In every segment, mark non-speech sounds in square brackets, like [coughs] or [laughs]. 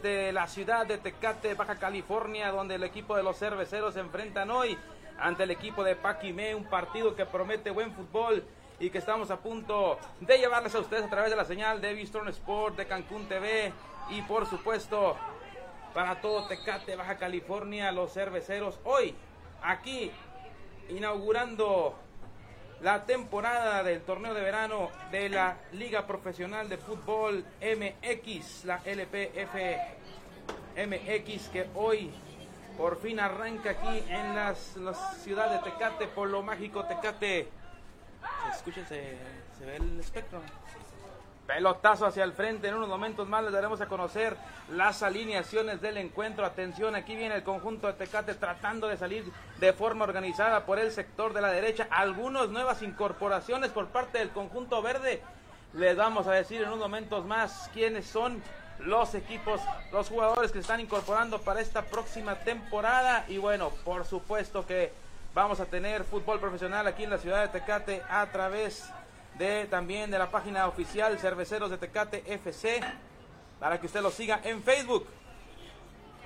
desde la ciudad de Tecate, Baja California, donde el equipo de los cerveceros se enfrentan hoy ante el equipo de Paquimé, un partido que promete buen fútbol y que estamos a punto de llevarles a ustedes a través de la señal de Bistron Sport, de Cancún TV y por supuesto para todo Tecate, Baja California, los cerveceros hoy aquí inaugurando la temporada del torneo de verano de la Liga Profesional de Fútbol MX, la LPF MX, que hoy por fin arranca aquí en las, la ciudad de Tecate, por lo mágico Tecate. Escúchense, se ve el espectro. Pelotazo hacia el frente. En unos momentos más les daremos a conocer las alineaciones del encuentro. Atención, aquí viene el conjunto de Tecate tratando de salir de forma organizada por el sector de la derecha. Algunas nuevas incorporaciones por parte del conjunto verde. Les vamos a decir en unos momentos más quiénes son los equipos, los jugadores que se están incorporando para esta próxima temporada. Y bueno, por supuesto que vamos a tener fútbol profesional aquí en la ciudad de Tecate a través de también de la página oficial Cerveceros de Tecate FC para que usted lo siga en Facebook.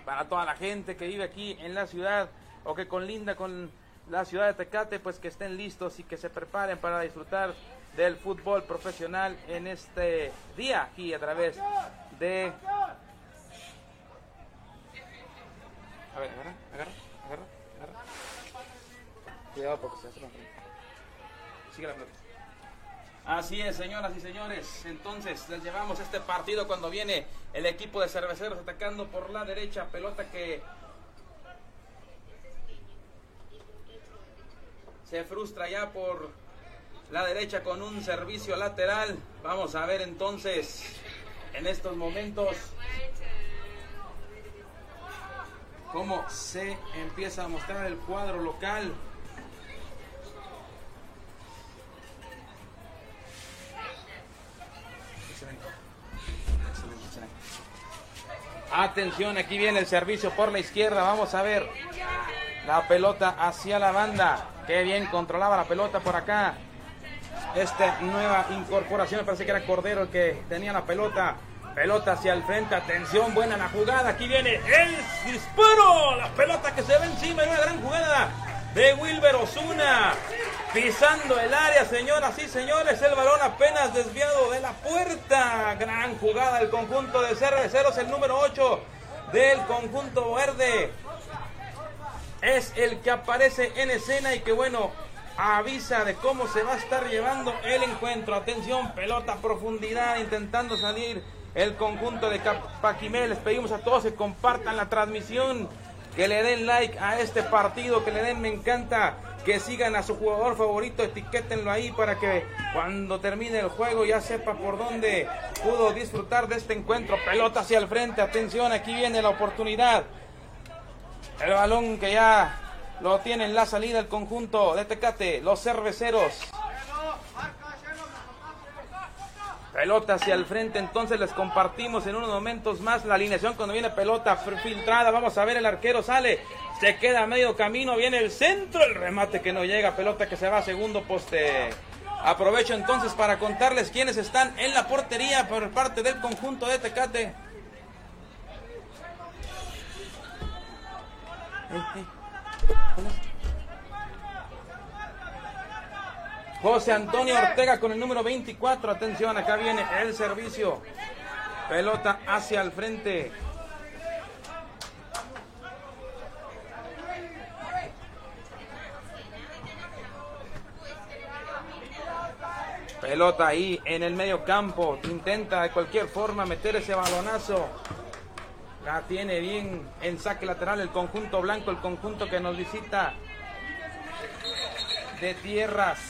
Para toda la gente que vive aquí en la ciudad o que conlinda con la ciudad de Tecate, pues que estén listos y que se preparen para disfrutar del fútbol profesional en este día aquí a través de... A ver, agarra, agarra, agarra, agarra. Cuidado porque se hace la Sigue la pelota. Así es, señoras y señores. Entonces les llevamos este partido cuando viene el equipo de cerveceros atacando por la derecha. Pelota que se frustra ya por la derecha con un servicio lateral. Vamos a ver entonces en estos momentos cómo se empieza a mostrar el cuadro local. Atención, aquí viene el servicio por la izquierda. Vamos a ver la pelota hacia la banda. Qué bien controlaba la pelota por acá. Esta nueva incorporación, parece que era Cordero el que tenía la pelota. Pelota hacia el frente, atención, buena la jugada. Aquí viene el disparo. La pelota que se ve encima de una gran jugada de Wilber Osuna. Pisando el área, señoras y señores. El balón apenas desviado de la puerta. Gran jugada del conjunto de cerveceros. El número 8 del conjunto verde. Es el que aparece en escena y que bueno, avisa de cómo se va a estar llevando el encuentro. Atención, pelota profundidad, intentando salir el conjunto de Paquimé. Les pedimos a todos que compartan la transmisión, que le den like a este partido, que le den me encanta, que sigan a su jugador favorito, etiquétenlo ahí para que cuando termine el juego ya sepa por dónde pudo disfrutar de este encuentro. Pelota hacia el frente, atención, aquí viene la oportunidad. El balón que ya lo tiene en la salida el conjunto de Tecate, los cerveceros. Pelota hacia el frente, entonces les compartimos en unos momentos más la alineación cuando viene pelota filtrada. Vamos a ver, el arquero sale, se queda a medio camino, viene el centro, el remate que no llega, pelota que se va a segundo poste. Aprovecho entonces para contarles quiénes están en la portería por parte del conjunto de Tecate. José Antonio Ortega con el número 24. Atención, acá viene el servicio. Pelota hacia el frente. Pelota ahí en el medio campo. Intenta de cualquier forma meter ese balonazo. La tiene bien en saque lateral el conjunto blanco, el conjunto que nos visita de tierras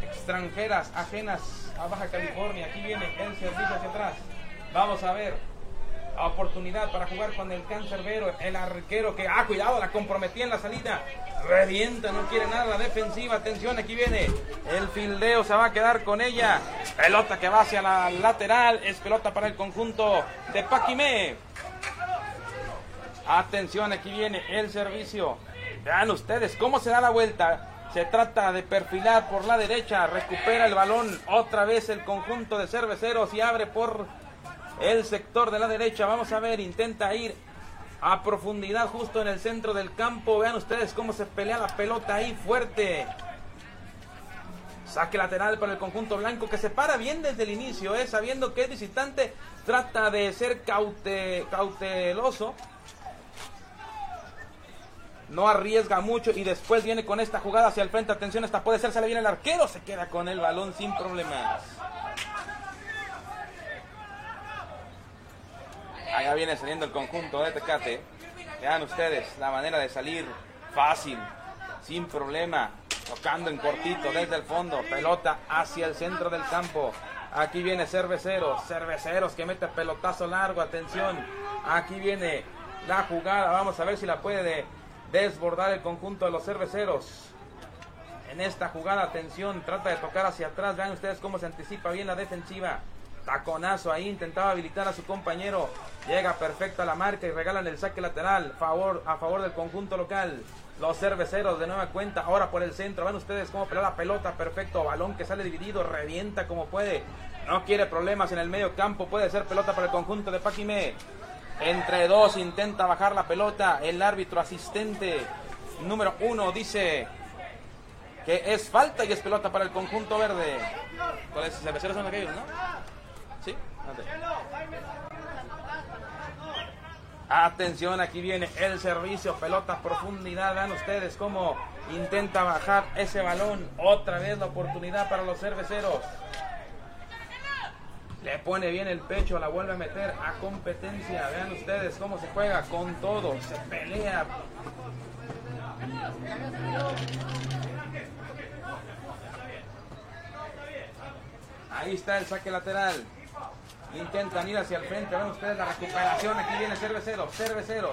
extranjeras ajenas a Baja California. Aquí viene el servicio hacia atrás. Vamos a ver oportunidad para jugar con el cancerbero, el arquero que, ah, cuidado, la comprometía en la salida. Revienta, no quiere nada la defensiva. Atención, aquí viene el fildeo, se va a quedar con ella. Pelota que va hacia la lateral, es pelota para el conjunto de Paquimé. Atención, aquí viene el servicio. Vean ustedes cómo se da la vuelta. Se trata de perfilar por la derecha. Recupera el balón. Otra vez el conjunto de cerveceros y abre por el sector de la derecha. Vamos a ver, intenta ir a profundidad justo en el centro del campo. Vean ustedes cómo se pelea la pelota ahí fuerte. Saque lateral para el conjunto blanco que se para bien desde el inicio, ¿eh? sabiendo que el visitante trata de ser caute, cauteloso. No arriesga mucho y después viene con esta jugada hacia el frente. Atención, esta puede ser, sale bien el arquero, se queda con el balón sin problemas. Allá viene saliendo el conjunto de Tecate. Vean ustedes la manera de salir fácil, sin problema, tocando en cortito desde el fondo, pelota hacia el centro del campo. Aquí viene Cerveceros, Cerveceros que mete pelotazo largo, atención. Aquí viene la jugada, vamos a ver si la puede desbordar el conjunto de los Cerveceros. En esta jugada, atención, trata de tocar hacia atrás. Vean ustedes cómo se anticipa bien la defensiva. Taconazo ahí, intentaba habilitar a su compañero. Llega perfecto a la marca y regalan el saque lateral a favor del conjunto local. Los cerveceros de nueva cuenta, ahora por el centro. Ven ustedes cómo pelea la pelota, perfecto. Balón que sale dividido, revienta como puede. No quiere problemas en el medio campo, puede ser pelota para el conjunto de Paquimé. Entre dos intenta bajar la pelota. El árbitro asistente número uno dice que es falta y es pelota para el conjunto verde. ¿Cuáles cerveceros son aquellos, no? Atención, aquí viene el servicio, pelota profundidad. Vean ustedes cómo intenta bajar ese balón. Otra vez la oportunidad para los cerveceros. Le pone bien el pecho, la vuelve a meter a competencia. Vean ustedes cómo se juega con todo. Se pelea. Ahí está el saque lateral. Intentan ir hacia el frente. Ven ustedes la recuperación. Aquí viene Cervecero. Cervecero.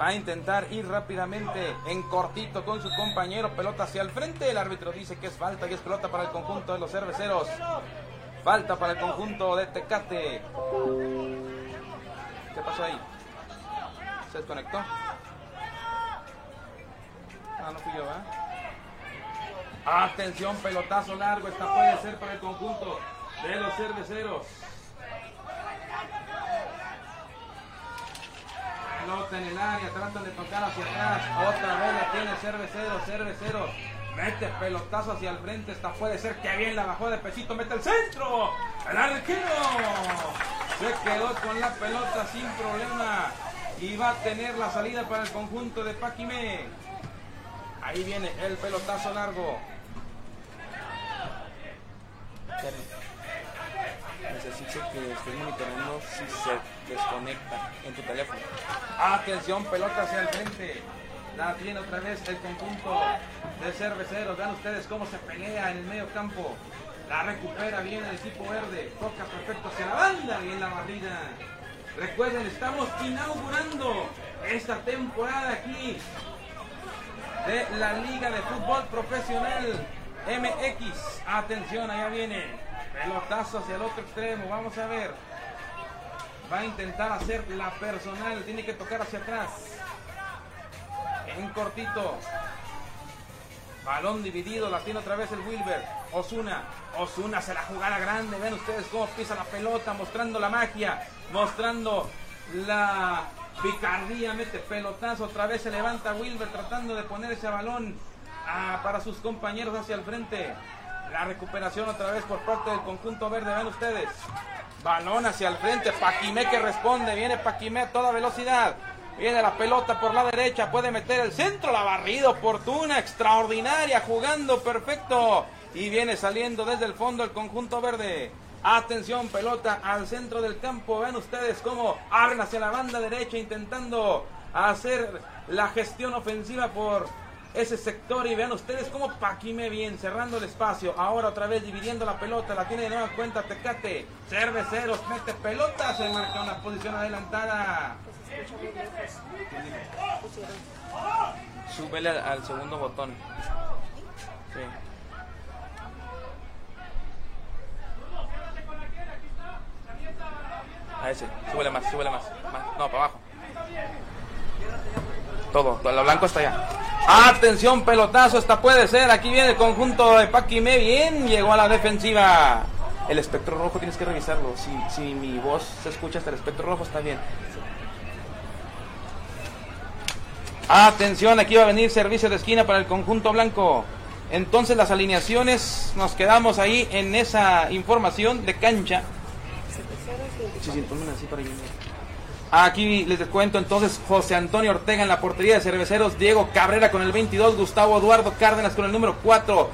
Va a intentar ir rápidamente en cortito con su compañero. Pelota hacia el frente. El árbitro dice que es falta y es pelota para el conjunto de los cerveceros. Falta para el conjunto de Tecate. ¿Qué pasó ahí? ¿Se desconectó? Ah, no fui yo, Atención, pelotazo largo. Esta puede ser para el conjunto de los cerveceros. Pelota en el área, tratan de tocar hacia atrás. Otra vez la tiene cervecero, cervecero. Mete pelotazo hacia el frente. Esta puede ser que bien la bajó de pechito. Mete el centro. El arquero se quedó con la pelota sin problema. Y va a tener la salida para el conjunto de Paquimé. Ahí viene el pelotazo largo. Necesito que estés monitoreando si se desconecta en tu teléfono. Atención, pelota hacia el frente. La tiene otra vez el conjunto de cerveceros. Vean ustedes cómo se pelea en el medio campo. La recupera bien el equipo verde. Toca perfecto hacia la banda. Bien la barrida. Recuerden, estamos inaugurando esta temporada aquí de la Liga de Fútbol Profesional MX. Atención, allá viene. Pelotazo hacia el otro extremo. Vamos a ver. Va a intentar hacer la personal. Tiene que tocar hacia atrás. En cortito. Balón dividido. La tiene otra vez el Wilber. Osuna. Osuna se la jugada grande. Ven ustedes cómo pisa la pelota. Mostrando la magia. Mostrando la picardía. Mete pelotazo. Otra vez se levanta Wilber tratando de poner ese balón Ah, para sus compañeros hacia el frente. La recuperación otra vez por parte del conjunto verde. Ven ustedes. Balón hacia el frente. Paquimé que responde. Viene Paquimé a toda velocidad. Viene la pelota por la derecha. Puede meter el centro. La barrida oportuna. Extraordinaria. Jugando perfecto. Y viene saliendo desde el fondo el conjunto verde. Atención, pelota al centro del campo. Ven ustedes cómo abren hacia la banda derecha intentando hacer la gestión ofensiva por ese sector y vean ustedes cómo Paquime bien cerrando el espacio. Ahora otra vez dividiendo la pelota, la tiene de nueva cuenta Tecate. Cerveceros mete pelota, se marca una posición adelantada. Súbele al, segundo botón. Sí. A ese, súbele más, súbele más. más. No, para abajo. Todo, lo blanco está allá. Atención, pelotazo, esta puede ser. Aquí viene el conjunto de Paquimé. Bien, llegó a la defensiva. El espectro rojo tienes que revisarlo. Si, si mi voz se escucha hasta el espectro rojo, está bien. Atención, aquí va a venir servicio de esquina para el conjunto blanco. Entonces las alineaciones, nos quedamos ahí en esa información de cancha. Aquí les cuento entonces José Antonio Ortega en la portería de cerveceros, Diego Cabrera con el 22, Gustavo Eduardo Cárdenas con el número 4,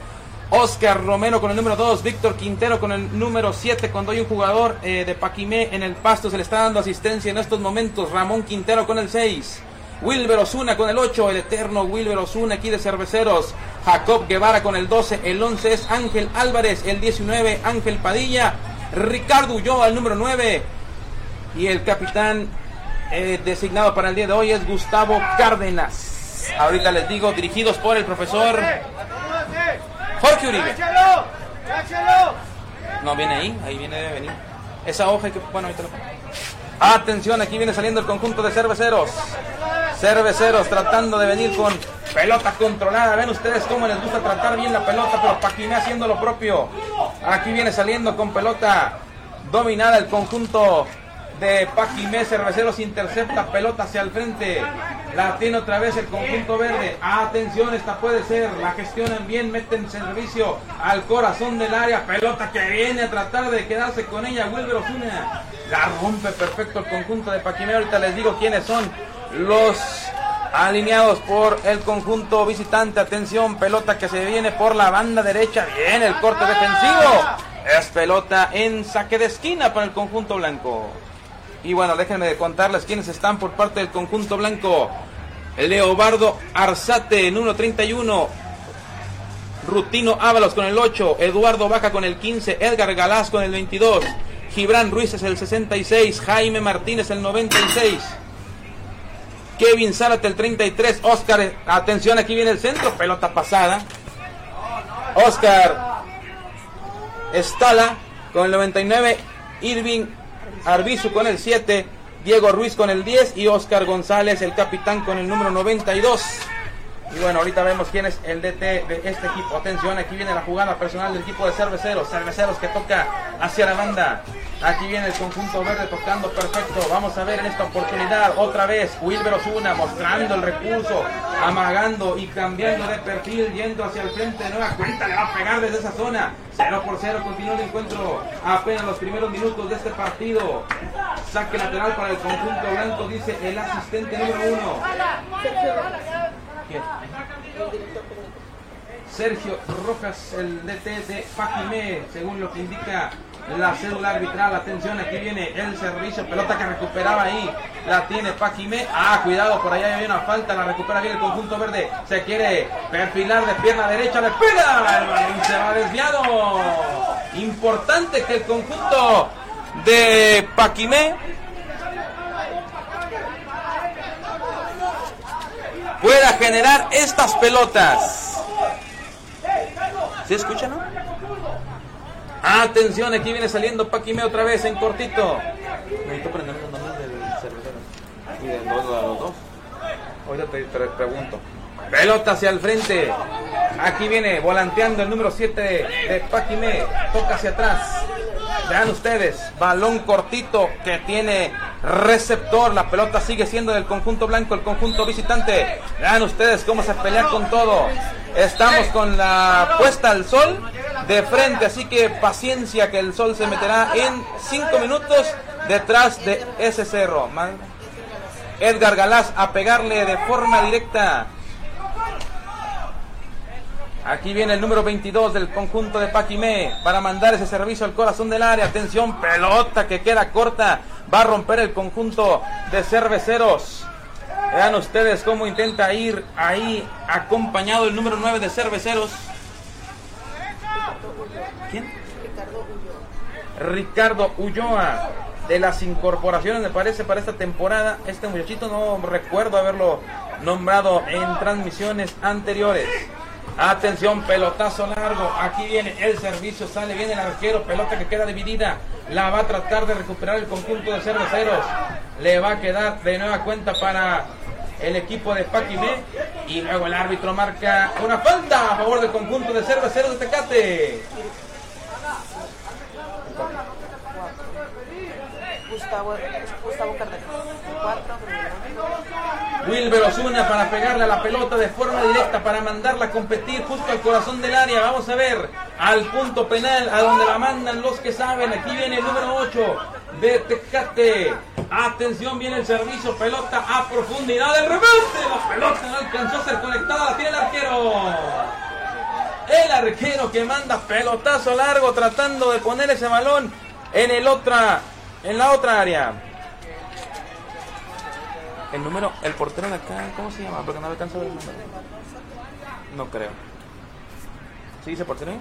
Oscar Romero con el número 2, Víctor Quintero con el número 7, cuando hay un jugador eh, de Paquimé en el pasto se le está dando asistencia en estos momentos, Ramón Quintero con el 6. Wilber Osuna con el 8, el eterno Wilber Osuna aquí de Cerveceros. Jacob Guevara con el 12, el 11 es Ángel Álvarez, el 19 Ángel Padilla. Ricardo Ulloa, el número 9. Y el capitán eh, designado para el día de hoy es Gustavo Cárdenas. Ahorita les digo, dirigidos por el profesor Jorge Uribe. No, viene ahí, ahí viene, debe venir. Esa hoja que, bueno, ahorita lo Atención, aquí viene saliendo el conjunto de cerveceros. Cerveceros tratando de venir con pelota controlada. Ven ustedes cómo les gusta tratar bien la pelota, pero Paquimé haciendo lo propio. Aquí viene saliendo con pelota dominada el conjunto de Paquimé. Cerveceros intercepta pelota hacia el frente. La tiene otra vez el conjunto verde. Atención, esta puede ser. La gestionan bien, meten servicio al corazón del área. Pelota que viene a tratar de quedarse con ella. Wilber Osuna. La rompe perfecto el conjunto de Paquimé. Ahorita les digo quiénes son los alineados por el conjunto visitante. Atención, pelota que se viene por la banda derecha. Bien, el corte defensivo. Es pelota en saque de esquina para el conjunto blanco. Y bueno, déjenme contarles quiénes están por parte del conjunto blanco. Leobardo Arzate, número 31. Rutino Ábalos con el 8. Eduardo Baja con el 15. Edgar Galás con el 22. Gibran Ruiz es el 66. Jaime Martínez el 96. Kevin Zárate el 33, Oscar, atención, aquí viene el centro, pelota pasada. Oscar Estala con el 99, Irving Arbizu con el 7, Diego Ruiz con el 10 y Oscar González, el capitán con el número 92. Y bueno, ahorita vemos quién es el DT de este equipo. Atención, aquí viene la jugada personal del equipo de cerveceros. Cerveceros que toca hacia la banda. Aquí viene el conjunto verde tocando perfecto. Vamos a ver en esta oportunidad otra vez Wilber Osuna mostrando el recurso, amagando y cambiando de perfil, yendo hacia el frente de nueva cuenta. Le va a pegar desde esa zona. 0 por 0 continúa el encuentro. Apenas los primeros minutos de este partido. Saque lateral para el conjunto blanco, dice el asistente número uno. Sergio Rojas, el DT de Paquimé, según lo que indica la cédula arbitral. Atención, aquí viene el servicio, pelota que recuperaba ahí, la tiene Paquimé. Ah, cuidado, por allá hay una falta, la recupera bien el conjunto verde. Se quiere perfilar de pierna derecha, le pega, el se va desviado. Importante que el conjunto de Paquimé pueda generar estas pelotas. ¿Se escucha, no? Atención, aquí viene saliendo Paquime otra vez en cortito. Necesito prender los nombres del cervecero. Y de los dos. Ahorita te, te pregunto. Pelota hacia el frente. Aquí viene volanteando el número 7 de Paquime. Toca hacia atrás. Vean ustedes, balón cortito que tiene receptor. La pelota sigue siendo del conjunto blanco, el conjunto visitante. Vean ustedes cómo se pelea con todo. Estamos con la puesta al sol de frente, así que paciencia que el sol se meterá en 5 minutos detrás de ese cerro. Edgar Galás a pegarle de forma directa Aquí viene el número 22 del conjunto de Paquimé para mandar ese servicio al corazón del área. Atención, pelota que queda corta. Va a romper el conjunto de cerveceros. Vean ustedes cómo intenta ir ahí acompañado el número 9 de cerveceros. ¿Quién? Ricardo Ulloa. De las incorporaciones, me parece, para esta temporada. Este muchachito no recuerdo haberlo nombrado en transmisiones anteriores. Atención, pelotazo largo. Aquí viene el servicio, sale bien el arquero, pelota que queda dividida. La va a tratar de recuperar el conjunto de cerveceros. Le va a quedar de nueva cuenta para el equipo de Paquimé. Y luego el árbitro marca una falta a favor del conjunto de cerveceros de Tecate. Wilber Osuna para pegarle a la pelota de forma directa para mandarla a competir justo al corazón del área. Vamos a ver al punto penal a donde la mandan los que saben. Aquí viene el número 8 de Tecate. Atención, viene el servicio, pelota a profundidad. El remate, la pelota no alcanzó a ser conectada, la tiene el arquero. El arquero que manda pelotazo largo tratando de poner ese balón en el otra, en la otra área. El número, el portero de acá, ¿cómo se llama? Porque no alcanzo a ver el número. No creo. ¿Sí dice portero? ahí?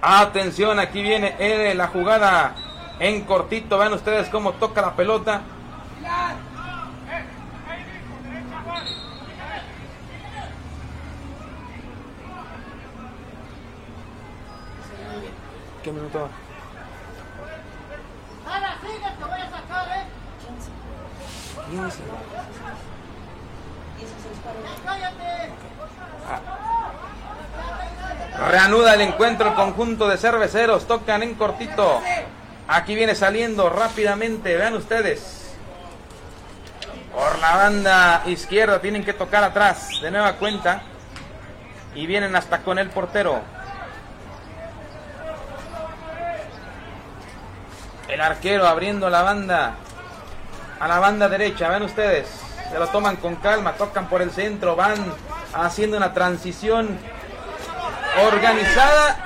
Atención, aquí viene eh, la jugada en cortito. Vean ustedes cómo toca la pelota. ¿Qué minuto va? Quince. Reanuda el encuentro el conjunto de cerveceros. Tocan en cortito. Aquí viene saliendo rápidamente. Vean ustedes. Por la banda izquierda tienen que tocar atrás. De nueva cuenta. Y vienen hasta con el portero. El arquero abriendo la banda. A la banda derecha. Vean ustedes. Se lo toman con calma. Tocan por el centro. Van haciendo una transición organizada.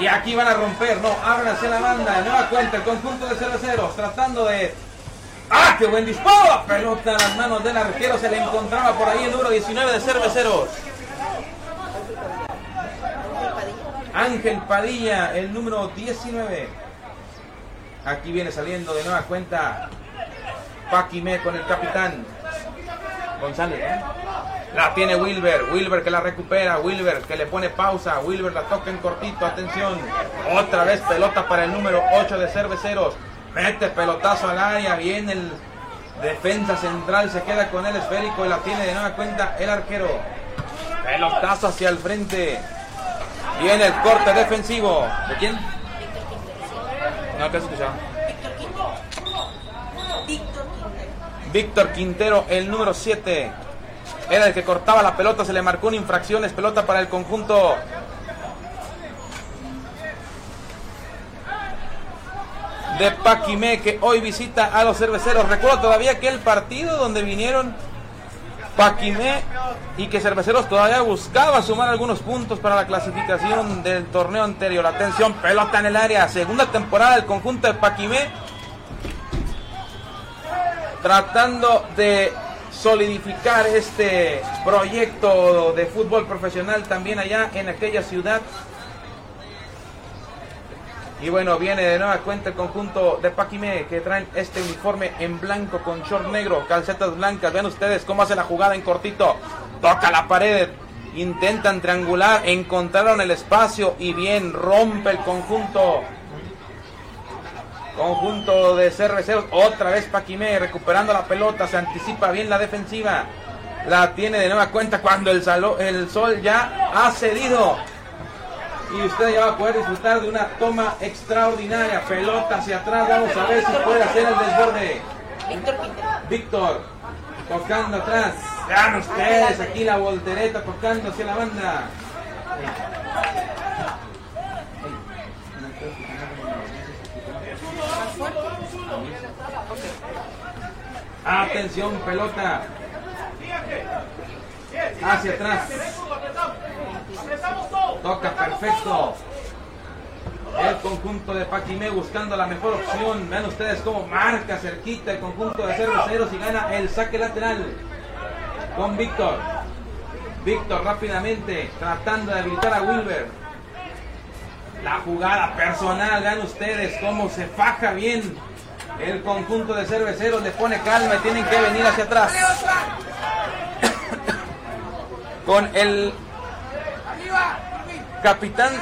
Y aquí van a romper, no, abren hacia la banda, de nueva cuenta el conjunto de cerveceros, tratando de... ¡Ah, qué buen disparo! Pelota en las manos del arquero, se le encontraba por ahí el número 19 de cerveceros. Ángel Padilla, el número 19. Aquí viene saliendo de nueva cuenta Paquimé con el capitán González. ¿eh? La tiene Wilber, Wilber que la recupera, Wilber que le pone pausa, Wilber la toca en cortito, atención. Otra vez pelota para el número 8 de Cerveceros. Mete pelotazo al área, viene el defensa central, se queda con el esférico y la tiene de nueva cuenta el arquero. Pelotazo hacia el frente. Viene el corte defensivo. ¿De quién? No alcanzo a escuchar. Víctor Quintero, el número 7. Era el que cortaba la pelota, se le marcó una infracción, es pelota para el conjunto. De Paquimé que hoy visita a los cerveceros. Recuerdo todavía que el partido donde vinieron Paquimé y que Cerveceros todavía buscaba sumar algunos puntos para la clasificación del torneo anterior. Atención, pelota en el área. Segunda temporada del conjunto de Paquimé. Tratando de solidificar este proyecto de fútbol profesional también allá en aquella ciudad. Y bueno, viene de nueva cuenta el conjunto de Paquimé que traen este uniforme en blanco con short negro, calcetas blancas. Vean ustedes cómo hace la jugada en cortito. Toca la pared, intentan triangular, encontraron el espacio y bien rompe el conjunto. Conjunto de cerveceros, otra vez Paquimé recuperando la pelota, se anticipa bien la defensiva. La tiene de nueva cuenta cuando el, sol ya ha cedido y usted ya va a poder disfrutar de una toma extraordinaria. Pelota hacia atrás, vamos a ver si puede hacer el desborde. Víctor. Víctor, tocando atrás. Vean ustedes aquí la voltereta tocando hacia la banda. Atención, pelota. Hacia atrás. Toca perfecto. El conjunto de Paquimé buscando la mejor opción. Vean ustedes cómo marca cerquita el conjunto de cerveceros y gana el saque lateral. Con Víctor. Víctor rápidamente tratando de habilitar a Wilber. La jugada personal, vean ustedes cómo se faja bien el conjunto de cerveceros. Le pone calma y tienen que venir hacia atrás. [coughs] Con el capitán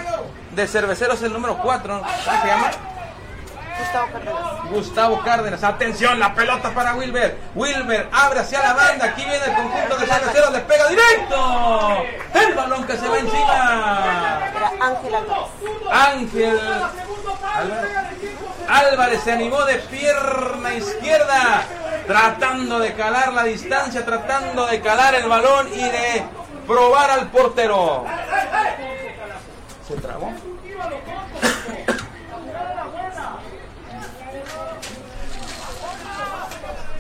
de cerveceros, el número 4. ¿Cómo se llama? Gustavo Cárdenas. Gustavo Cárdenas. Atención, la pelota para Wilber. Wilber abre hacia la banda. Aquí viene el conjunto de cerveceros. Le pega directo. El balón que se va encima. Era Ángel Álvarez. Ángel Álvarez se animó de pierna izquierda. Tratando de calar la distancia. Tratando de calar el balón y de probar al portero. Trabó.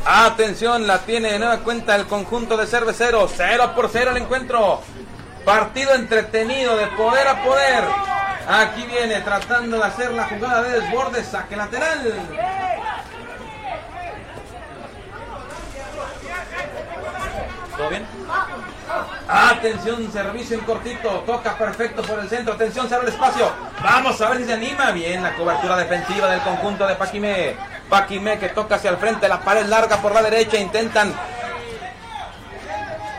Atención, la tiene de nueva cuenta el conjunto de cerveceros. 0 por 0 el encuentro. Partido entretenido de poder a poder. Aquí viene tratando de hacer la jugada de desborde, saque lateral. ¿Todo bien? Atención, servicio en cortito. Toca perfecto por el centro. Atención, abre el espacio. Vamos a ver si se anima. Bien la cobertura defensiva del conjunto de Paquimé. Paquimé que toca hacia el frente. La pared larga por la derecha. Intentan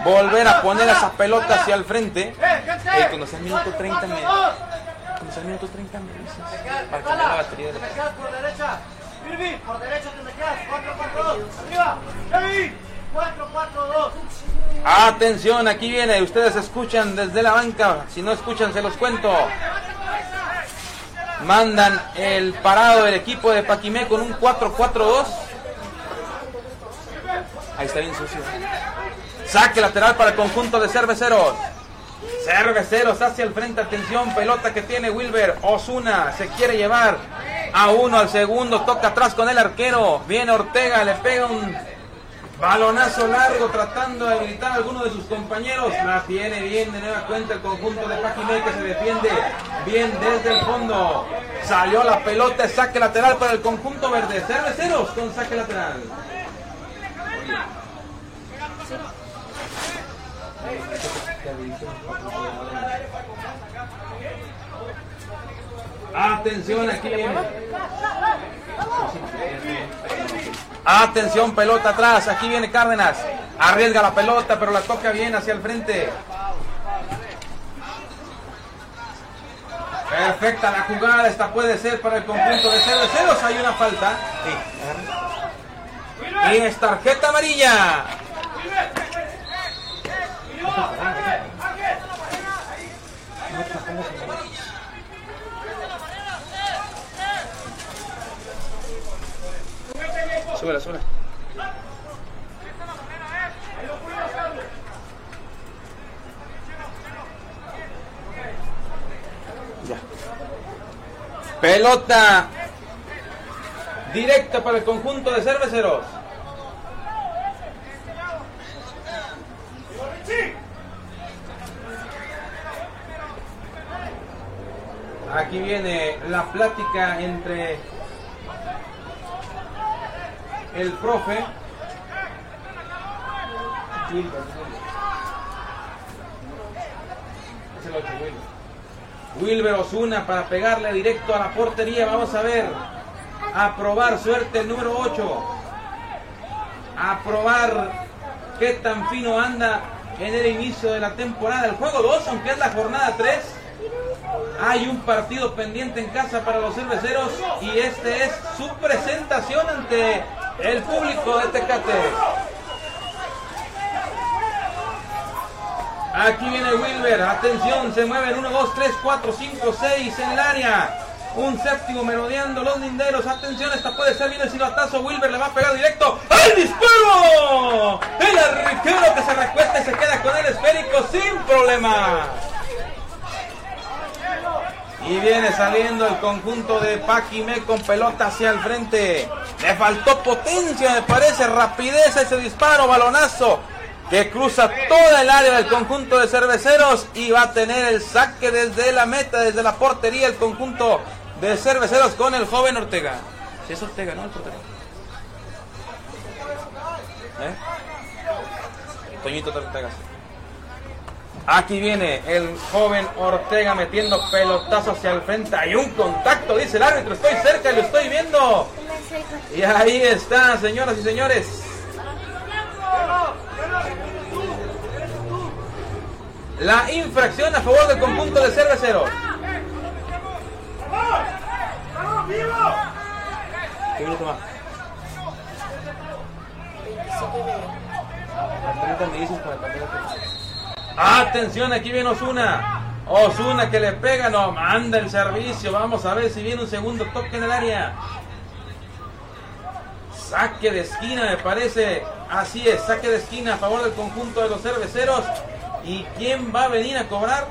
volver a poner esa pelota hacia el frente. Ey, cuando sea el minuto 30 me... Cuando sea el minuto 30 me dices. Para cambiar la batería de la... por derecha. Por derecha te me quedas. 4-4-2. Arriba. Kevin. 4-4-2. Atención, aquí viene. Ustedes escuchan desde la banca. Si no escuchan, se los cuento. Mandan el parado del equipo de Paquimé con un 4-4-2. Ahí está bien sucio. Saque lateral para el conjunto de cerveceros. Cerveceros hacia el frente, atención, pelota que tiene Wilber. Osuna se quiere llevar a uno al segundo, toca atrás con el arquero. Viene Ortega, le pega un balonazo largo tratando de habilitar a alguno de sus compañeros. La tiene bien de nueva cuenta el conjunto de Paquimé que se defiende bien desde el fondo. Salió la pelota, saque lateral para el conjunto verde. Cerveceros con saque lateral. Atención aquí. Atención, pelota atrás. Aquí viene Cárdenas. Arriesga la pelota, pero la toca bien hacia el frente. Perfecta la jugada. Esta puede ser para el conjunto de cerveceros. Hay una falta. Y es tarjeta amarilla. Ya. Pelota directa para el conjunto de cerveceros. Aquí viene la plática entre el profe Wilber. Osuna para pegarle directo a la portería. Vamos a ver. A probar suerte el número 8. A probar qué tan fino anda en el inicio de la temporada. El juego 2, aunque es la jornada 3. Hay un partido pendiente en casa para los cerveceros y este es su presentación ante el público de Tecate. Aquí viene Wilber, atención, se mueven 1, 2, 3, 4, 5, 6 en el área. Un séptimo merodeando los linderos. Atención, esta puede ser bien el silbatazo. Wilber le va a pegar directo. ¡Al disparo! El arquero que se recuesta y se queda con el esférico sin problema. Y viene saliendo el conjunto de Paquimé con pelota hacia el frente. Le faltó potencia, me parece, rapidez ese disparo, balonazo que cruza toda el área del conjunto de cerveceros y va a tener el saque desde la meta, desde la portería, el conjunto de cerveceros con el joven Ortega. Si es Ortega, ¿no? El portero. ¿Eh? Toñito Ortega. Aquí viene el joven Ortega metiendo pelotazo hacia el frente. Hay un contacto, dice el árbitro. Estoy cerca, lo estoy viendo. Y ahí está, señoras y señores. La infracción a favor del conjunto de cerveceros. ¿Qué minuto va? 25 y medio. A 30 me dices para cambiar Atención, aquí viene Osuna. Osuna que le pega, no, manda el servicio. Vamos a ver si viene un segundo toque en el área. Saque de esquina, me parece. Así es, saque de esquina a favor del conjunto de los cerveceros. ¿Y quién va a venir a cobrar?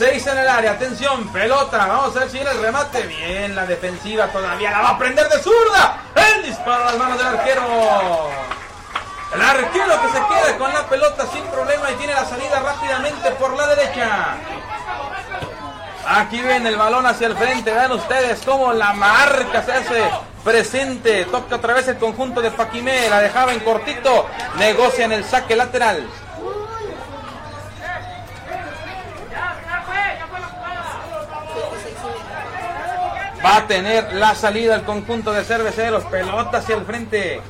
¿Alcanza aquí? Seis en el área, atención, pelota, vamos a ver si viene el remate. Bien, la defensiva todavía la va a prender de zurda. El disparo a las manos del arquero. El arquero que se queda con la pelota sin problema y tiene la salida rápidamente por la derecha. Aquí viene el balón hacia el frente. Vean ustedes cómo la marca se hace presente. Toca otra vez el conjunto de Paquimé. La dejaba en cortito. Negocia en el saque lateral. Va a tener la salida el conjunto de cerveceros. Pelota hacia el frente.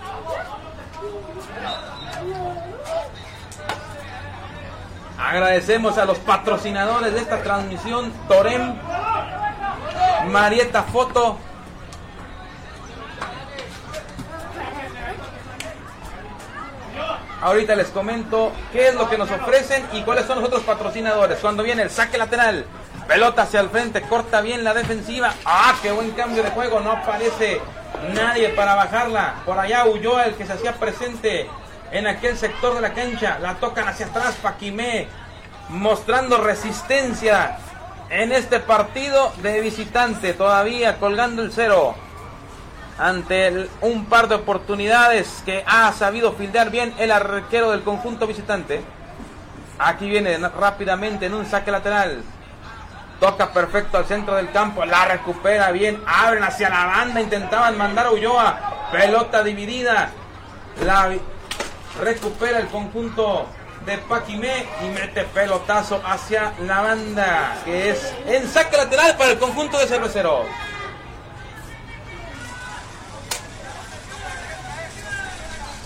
Agradecemos a los patrocinadores de esta transmisión, Torem, Marieta Foto. Ahorita les comento qué es lo que nos ofrecen y cuáles son los otros patrocinadores. Cuando viene el saque lateral, pelota hacia el frente, corta bien la defensiva. ¡Ah, qué buen cambio de juego! No aparece nadie para bajarla. Por allá huyó el que se hacía presente en aquel sector de la cancha. La tocan hacia atrás, Paquimé, mostrando resistencia en este partido de visitante, todavía colgando el cero. Ante un par de oportunidades que ha sabido fildear bien el arquero del conjunto visitante. Aquí viene rápidamente en un saque lateral. Toca perfecto al centro del campo, la recupera bien, abren hacia la banda, intentaban mandar a Ulloa, pelota dividida, la recupera el conjunto de Paquimé y mete pelotazo hacia la banda, que es en saque lateral para el conjunto de Cerveceros.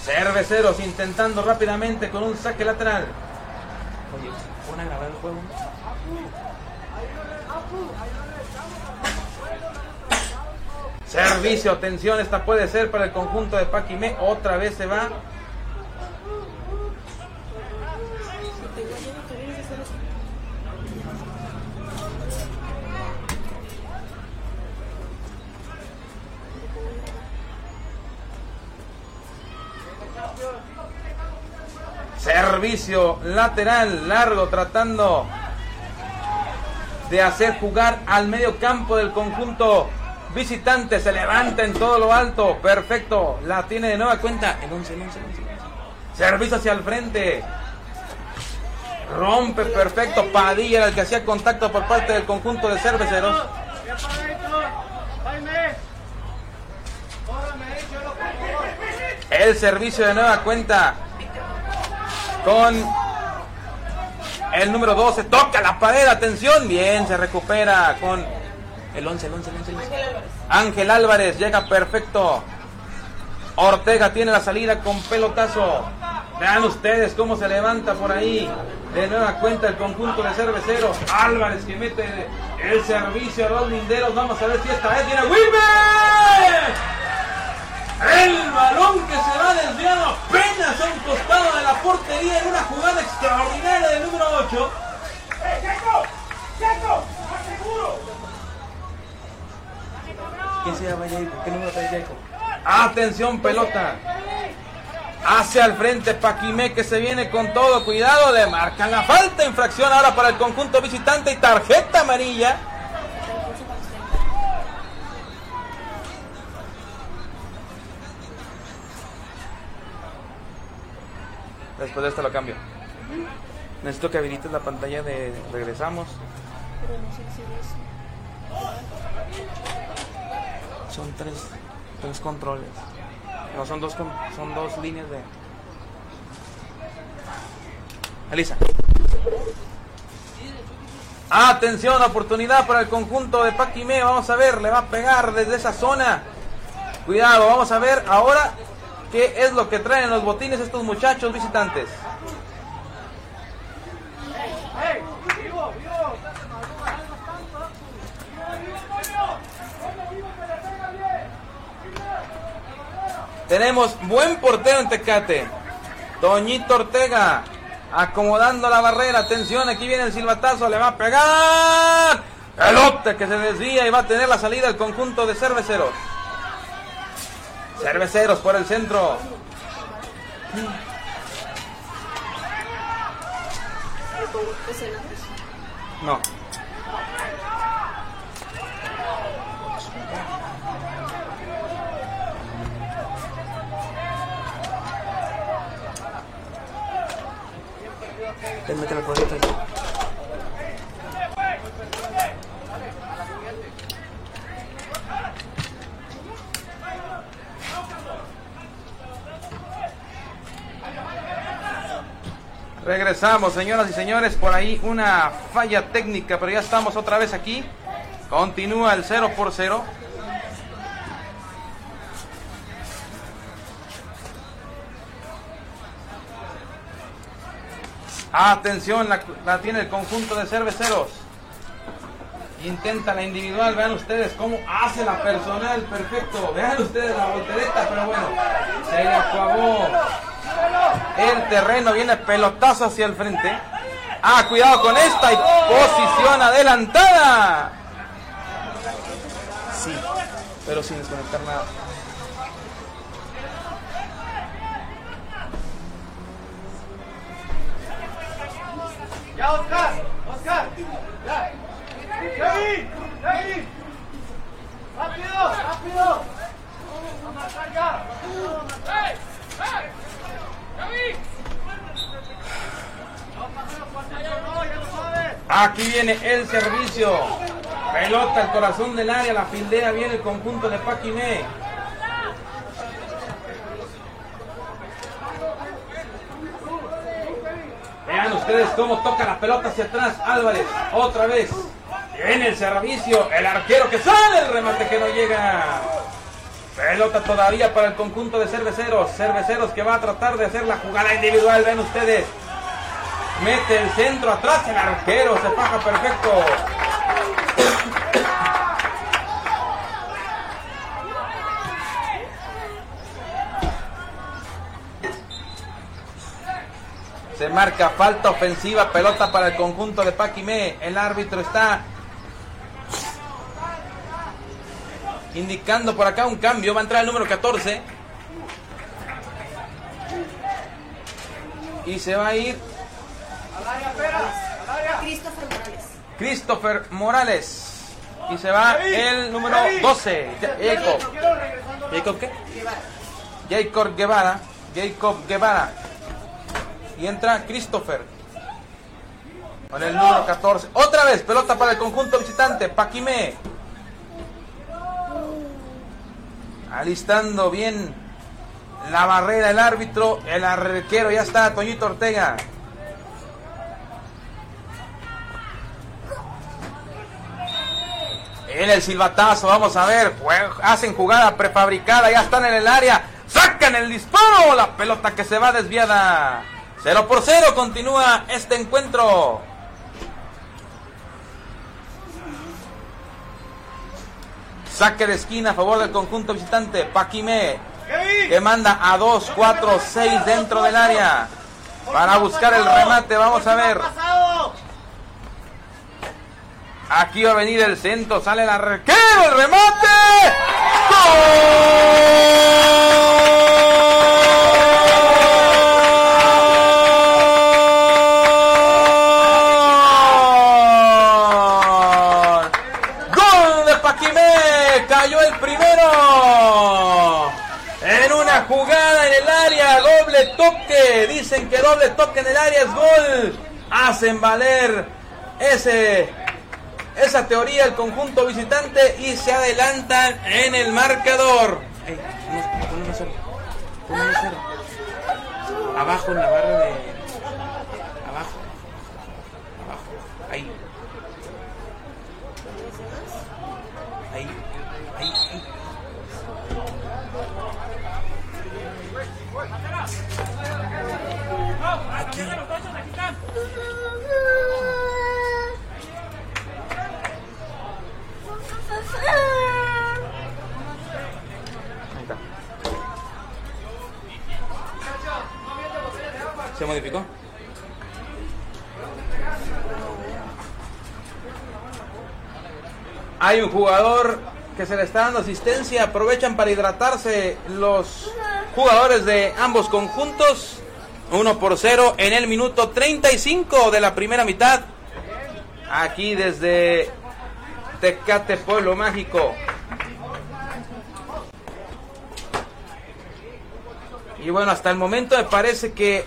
Cerveceros intentando rápidamente con un saque lateral. Oye, pon a grabar el juego. Servicio, atención, esta puede ser para el conjunto de Paquimé. Otra vez se va. Servicio lateral largo tratando de hacer jugar al medio campo del conjunto visitante. Se levanta en todo lo alto. Perfecto. La tiene de nueva cuenta. El 11, el 11, el 11, el 11. Servicio hacia el frente. Rompe perfecto. Padilla era el que hacía contacto por parte del conjunto de cerveceros. El servicio de nueva cuenta con el número 12. Toca la pared, atención. Bien, se recupera con el 11, el 11, el 11. el 11. Ángel Álvarez. Ángel Álvarez llega perfecto. Ortega tiene la salida con pelotazo. Vean ustedes cómo se levanta por ahí. De nueva cuenta el conjunto de cerveceros. Álvarez que mete el servicio a los linderos. Vamos a ver si esta vez viene Wilmer. El balón que se va desviado apenas a un costado de la portería en una jugada extraordinaria del número 8. Atención, pelota. Hacia el frente Paquimé que se viene con todo. Cuidado, le marcan la falta. Infracción ahora para el conjunto visitante y tarjeta amarilla. Después de esto lo cambio. Necesito que habilites la pantalla de regresamos. Son tres, tres controles. No, son dos, son dos líneas de... Elisa. Atención, oportunidad para el conjunto de Paquimé. Vamos a ver, le va a pegar desde esa zona. Cuidado, vamos a ver ahora qué es lo que traen los botines estos muchachos visitantes. Tenemos buen portero en Tecate. Toñito Ortega acomodando la barrera. Atención, aquí viene el silbatazo, le va a pegar. Pelote que se desvía y va a tener la salida el conjunto de cerveceros. Cerveceros por el centro. No. Regresamos, señoras y señores, por ahí una falla técnica, pero ya estamos otra vez aquí. Continúa el 0 por 0. Atención, la, tiene el conjunto de cerveceros. Intenta la individual, vean ustedes cómo hace la personal, perfecto. Vean ustedes la voltereta, pero bueno, se le acabó el terreno, viene pelotazo hacia el frente. Ah, cuidado con esta y posición adelantada. Sí, pero sin desconectar nada. ¡Ya, Oscar! ¡Oscar! ¡Ya! ¡Kevin! ¡Kevin! ¡Rápido! ¡Rápido! ¡A marcar ya! ¡Ya lo sabes! Aquí viene el servicio. Pelota al corazón del área, la fildea viene el conjunto de Paquimé. Vean ustedes cómo toca la pelota hacia atrás Álvarez. Otra vez. Viene el servicio, el arquero que sale, el remate que no llega. Pelota todavía para el conjunto de cerveceros. Cerveceros que va a tratar de hacer la jugada individual. Ven ustedes. Mete el centro atrás el arquero. Se faja perfecto. Se marca falta ofensiva, pelota para el conjunto de Paquimé. El árbitro está indicando por acá un cambio. Va a entrar el número 14. Y se va a ir. Christopher Morales. Christopher Morales. Y se va el número 12. Jacob. ¿Jacob qué? Guevara. Jacob Guevara. Jacob Guevara. Y entra Christopher. Con el número 14. Otra vez, pelota para el conjunto visitante. Paquimé. Alistando bien la barrera el árbitro. El arquero ya está, Toñito Ortega. En el silbatazo, vamos a ver. Hacen jugada prefabricada, ya están en el área. Sacan el disparo. La pelota que se va desviada. 0 por 0 continúa este encuentro. Saque de esquina a favor del conjunto visitante. Paquimé que manda a 2, 4, 6 dentro del área. Para buscar el remate, vamos a ver. Aquí va a venir el centro, sale el arquero, el remate. ¡Gol! Toque. Dicen que doble toque en el área es gol. Hacen valer ese esa teoría el conjunto visitante y se adelantan en el marcador. Abajo en la barra de. Modificó? Hay un jugador que se le está dando asistencia. Aprovechan para hidratarse los jugadores de ambos conjuntos. 1 por 0 en el minuto 35 de la primera mitad. Aquí desde Tecate, Pueblo Mágico. Y bueno, hasta el momento me parece que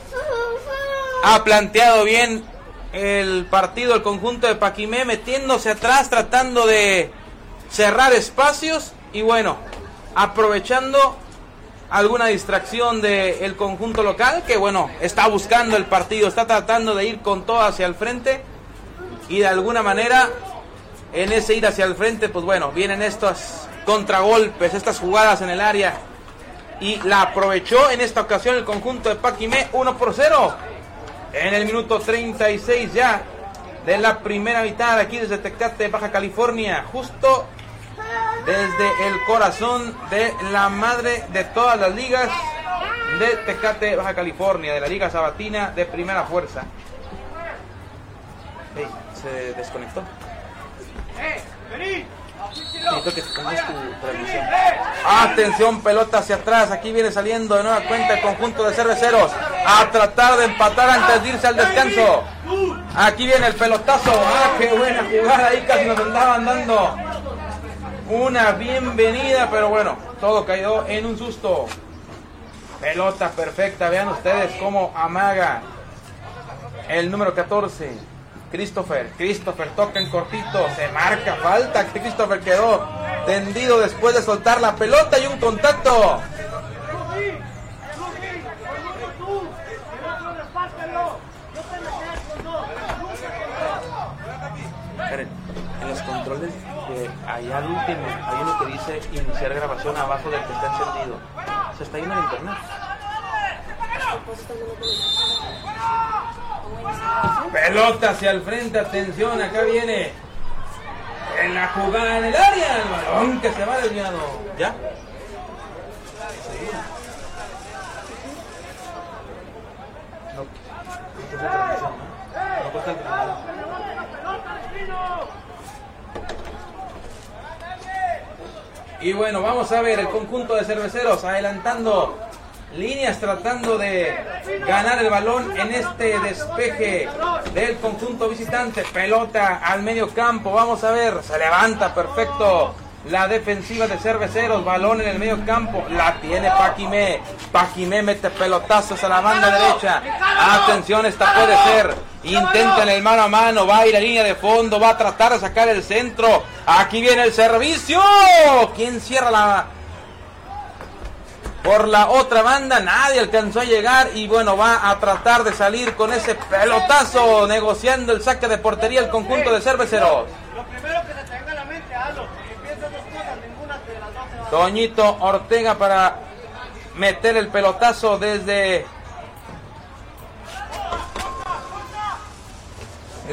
ha planteado bien el partido, el conjunto de Paquimé, metiéndose atrás, tratando de cerrar espacios y bueno, aprovechando alguna distracción del conjunto local que bueno, está buscando el partido, está tratando de ir con todo hacia el frente y de alguna manera en ese ir hacia el frente, pues bueno, vienen estos contragolpes, estas jugadas en el área y la aprovechó en esta ocasión el conjunto de Paquimé 1 por 0 en el minuto 36 ya de la primera mitad aquí desde Tecate, Baja California, justo desde el corazón de la madre de todas las ligas de Tecate, Baja California, de la Liga Sabatina de Primera Fuerza. Ey, se desconectó. Necesito que tu transmisión. Atención, pelota hacia atrás. Aquí viene saliendo de nueva cuenta el conjunto de cerveceros a tratar de empatar antes de irse al descanso. Aquí viene el pelotazo. Ah, qué buena jugada. Ahí casi nos andaban dando una bienvenida, pero bueno, todo cayó en un susto. Pelota perfecta. Vean ustedes cómo amaga el número 14. Christopher, Christopher toca en cortito, se marca falta, Christopher quedó tendido después de soltar la pelota y un contacto. Esperen, en los controles de allá al último hay uno que dice iniciar grabación abajo del que está encendido. Se está yendo el internet. Pelota hacia el frente, atención, acá viene. En la jugada en el área, el balón que se va desviado. ¿Ya? No, no ¿no? No corta el canal. Y bueno, vamos a ver el conjunto de cerveceros adelantando líneas tratando de ganar el balón en este despeje del conjunto visitante. Pelota al medio campo, vamos a ver, se levanta perfecto la defensiva de cerveceros, balón en el medio campo, la tiene Paquimé, Paquimé mete pelotazos a la banda derecha, atención, esta puede ser, intenta en el mano a mano, va a ir a línea de fondo, va a tratar de sacar el centro, aquí viene el servicio, ¿quién cierra la por la otra banda, nadie alcanzó a llegar y bueno, va a tratar de salir con ese pelotazo, negociando el saque de portería el conjunto de cerveceros. Lo primero que se te venga a la mente, hazlo. Si piensas dos cosas, ninguna de las dos se va a Toñito Ortega para meter el pelotazo desde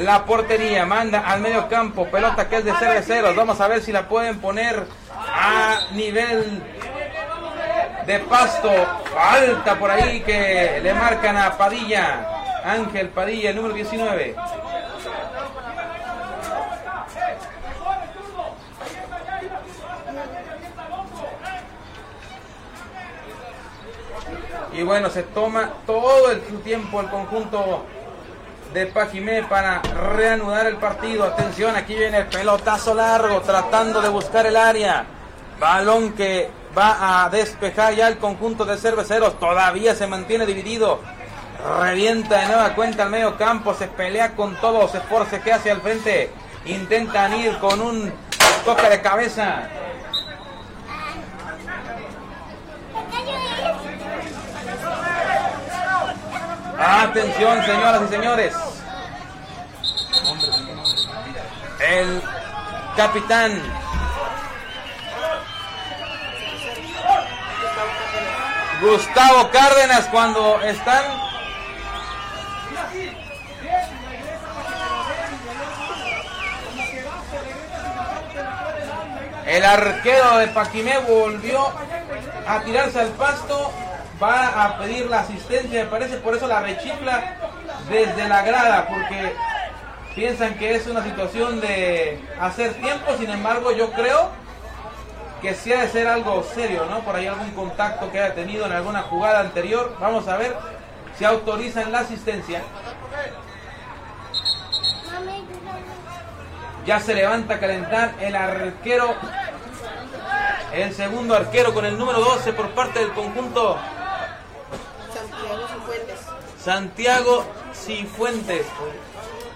la portería. Manda al medio campo, pelota que es de cerveceros. Vamos a ver si la pueden poner a nivel de pasto. Falta por ahí que le marcan a Padilla. Ángel Padilla, el número 19. Y bueno, se toma todo el tiempo el conjunto de Pajimé para reanudar el partido. Atención, aquí viene el pelotazo largo, tratando de buscar el área. Balón que va a despejar ya el conjunto de cerveceros. Todavía se mantiene dividido. Revienta de nueva cuenta al medio campo. Se pelea con todo. Se forcejea hacia el frente. Intentan ir con un toque de cabeza. Atención, señoras y señores. El capitán. Gustavo Cárdenas cuando están. El arquero de Paquimé volvió a tirarse al pasto va a pedir la asistencia, me parece, por eso la rechifla desde la grada, porque piensan que es una situación de hacer tiempo, sin embargo yo creo que sí ha de ser algo serio, ¿no? Por ahí algún contacto que haya tenido en alguna jugada anterior. Vamos a ver si autorizan la asistencia. Ya se levanta a calentar el arquero, el segundo arquero con el número 12 por parte del conjunto Santiago Cifuentes. Santiago Cifuentes.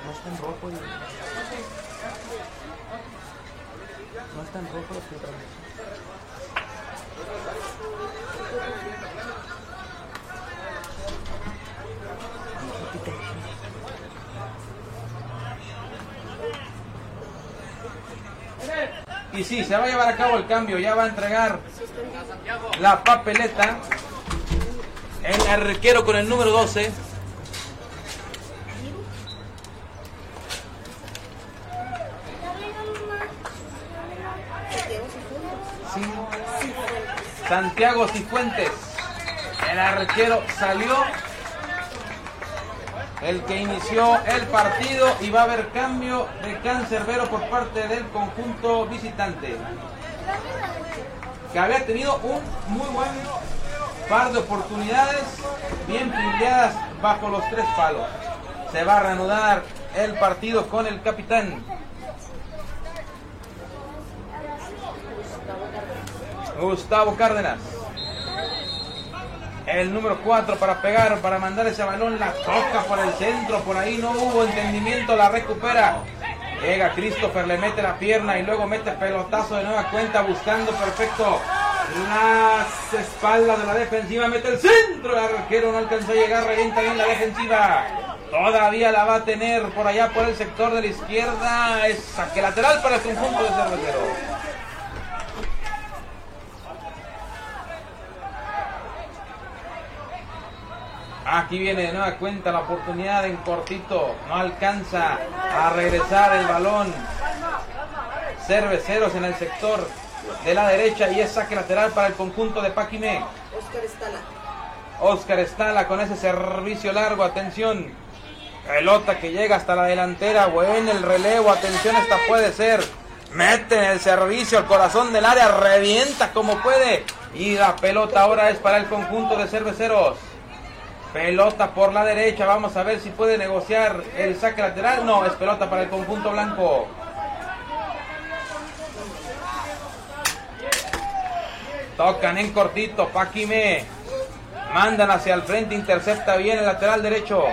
No está en rojo. No está en rojo los. Y sí, se va a llevar a cabo el cambio, ya va a entregar la papeleta el arquero con el número 12. Santiago Cifuentes. El arquero salió. El que inició el partido y va a haber cambio de cancerbero por parte del conjunto visitante. Que había tenido un muy buen par de oportunidades bien peleadas bajo los tres palos. Se va a reanudar el partido con el capitán. Gustavo Cárdenas. El número 4 para pegar, para mandar ese balón, la toca por el centro, por ahí no hubo entendimiento, la recupera. Llega Christopher, le mete la pierna y luego mete pelotazo de nueva cuenta buscando perfecto las espaldas de la defensiva, mete el centro, el arquero no alcanzó a llegar, revienta bien la defensiva. Todavía la va a tener por allá por el sector de la izquierda, es saque lateral para el conjunto de Cervecero. Aquí viene de nueva cuenta la oportunidad en cortito. No alcanza a regresar el balón. Cerveceros en el sector de la derecha y es saque lateral para el conjunto de Paquimé. Oscar Estala. Oscar Estala con ese servicio largo. Atención. Pelota que llega hasta la delantera. Buen el relevo. Atención, esta puede ser. Mete en el servicio al corazón del área. Revienta como puede. Y la pelota ahora es para el conjunto de cerveceros. Pelota por la derecha. Vamos a ver si puede negociar el saque lateral. No, es pelota para el conjunto blanco. Tocan en cortito. Paquime. Mandan hacia el frente. Intercepta bien el lateral derecho.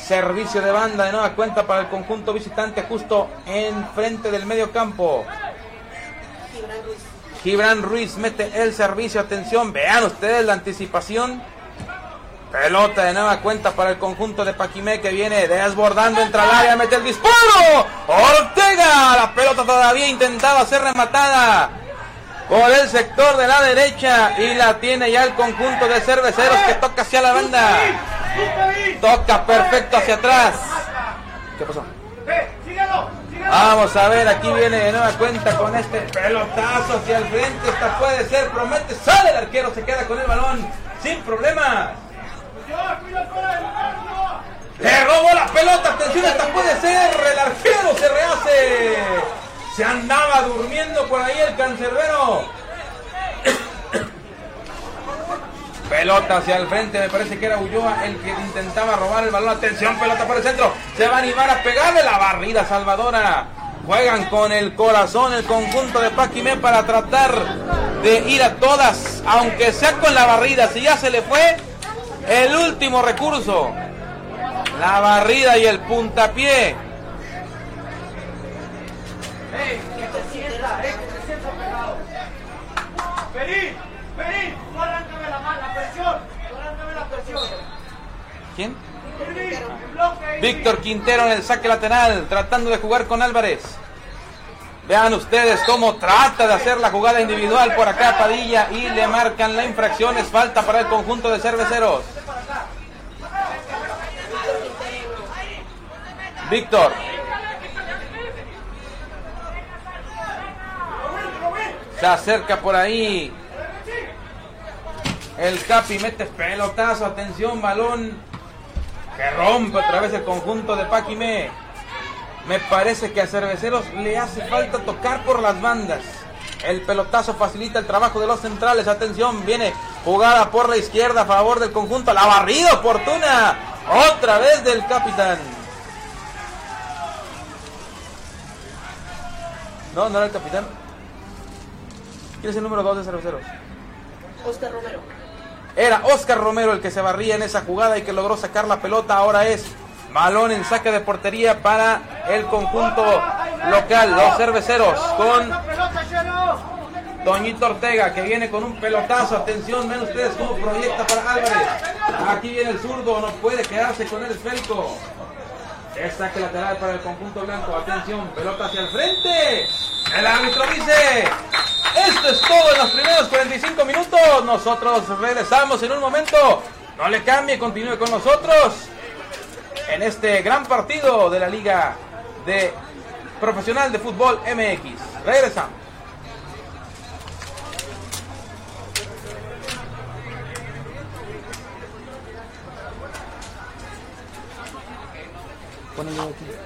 Servicio de banda de nueva cuenta para el conjunto visitante justo en frente del medio campo. Gibran Ruiz. Mete el servicio, atención, vean ustedes la anticipación. Pelota de nueva cuenta para el conjunto de Paquimé que viene desbordando, entra al área, mete el disparo. Ortega, la pelota todavía intentaba ser rematada por el sector de la derecha y la tiene ya el conjunto de cerveceros que toca hacia la banda. Toca perfecto hacia atrás. ¿Qué pasó? Vamos a ver, aquí viene de nueva cuenta con este pelotazo hacia el frente. Esta puede ser, promete, sale el arquero, se queda con el balón sin problemas. Le robó la pelota, atención, esta puede ser. El arquero se rehace. Se andaba durmiendo por ahí el cancerbero. Pelota hacia el frente, me parece que era Ulloa el que intentaba robar el balón. Atención, pelota por el centro. Se va a animar a pegarle la barrida salvadora. Juegan con el corazón el conjunto de Paquimé para tratar de ir a todas, aunque sea con la barrida. Si ya se le fue, el último recurso. La barrida y el puntapié. ¡Que se sienta! ¡Eh! ¡Que se sienta pegado! ¡Vení! ¡Vení! ¡No arráncame la mano! ¡La presión! ¡No arráncame la presión! ¿Quién? Víctor Quintero en el saque lateral, tratando de jugar con Álvarez. Vean ustedes cómo trata de hacer la jugada individual por acá Padilla y le marcan la infracción. Es falta para el conjunto de cerveceros. Víctor. Se acerca por ahí. El Capi mete pelotazo, atención, balón que rompe otra vez el conjunto de Paquimé. Me parece que a Cerveceros le hace falta tocar por las bandas. El pelotazo facilita el trabajo de los centrales. Atención, viene jugada por la izquierda a favor del conjunto. La barrida oportuna. Otra vez del capitán. No, no era el capitán. ¿Quién es el número 2 de Cerveceros? Oscar Romero. Era Oscar Romero el que se barría en esa jugada y que logró sacar la pelota. Ahora es balón en saque de portería para el conjunto local, los cerveceros, con Toñito Ortega que viene con un pelotazo. Atención, ven ustedes cómo proyecta para Álvarez. Aquí viene el zurdo, no puede quedarse con el esférico. Es saque lateral para el conjunto blanco. Atención, pelota hacia el frente. El árbitro dice, esto es todo en los primeros 45 minutos. Nosotros regresamos en un momento. No le cambie, continúe con nosotros en este gran partido de la Liga de Profesional de Fútbol MX. Regresamos. Quando eu aqui.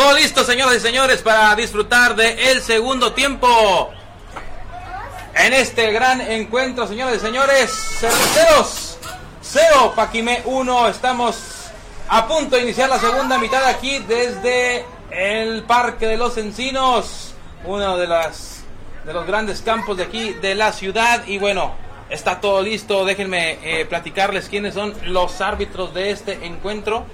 Todo listo, señoras y señores, para disfrutar de el segundo tiempo. En este gran encuentro, señoras y señores, cerveceros 0, Paquimé 1. Estamos a punto de iniciar la segunda mitad aquí desde el Parque de los Encinos, uno de las de los grandes campos de aquí de la ciudad y bueno, está todo listo. Déjenme eh, platicarles quiénes son los árbitros de este encuentro.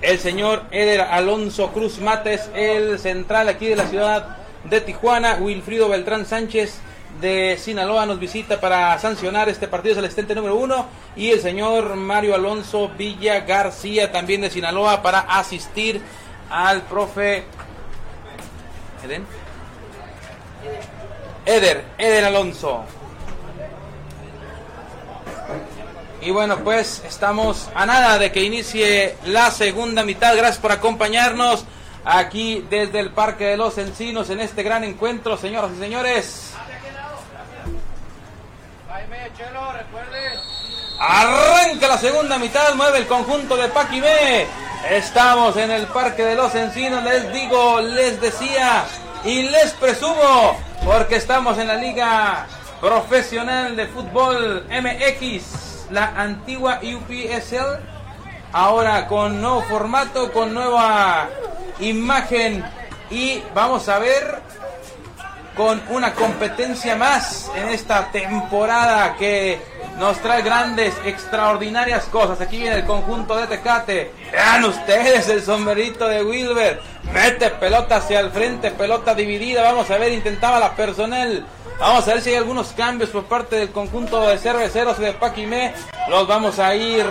El señor Eder Alonso Cruz Mates, el central aquí de la ciudad de Tijuana. Wilfrido Beltrán Sánchez de Sinaloa nos visita para sancionar este partido, es el asistente número uno. Y el señor Mario Alonso Villa García, también de Sinaloa, para asistir al profe. ¿Eden? Eder, Eder Alonso. Y bueno, pues estamos a nada de que inicie la segunda mitad. Gracias por acompañarnos aquí desde el Parque de los Encinos en este gran encuentro, señoras y señores. Arranca la segunda mitad, mueve el conjunto de Paquimé. Estamos en el Parque de los Encinos, les digo, les decía y les presumo, porque estamos en la Liga Profesional de Fútbol MX, la antigua UPSL, ahora con nuevo formato, con nueva imagen y vamos a ver con una competencia más en esta temporada que nos trae grandes, extraordinarias cosas. Aquí viene el conjunto de Tecate. Vean ustedes el sombrerito de Wilber. Mete pelota hacia el frente, pelota dividida. Vamos a ver, intentaba la personal. Vamos a ver si hay algunos cambios por parte del conjunto de cerveceros y de Paquimé. Los vamos a ir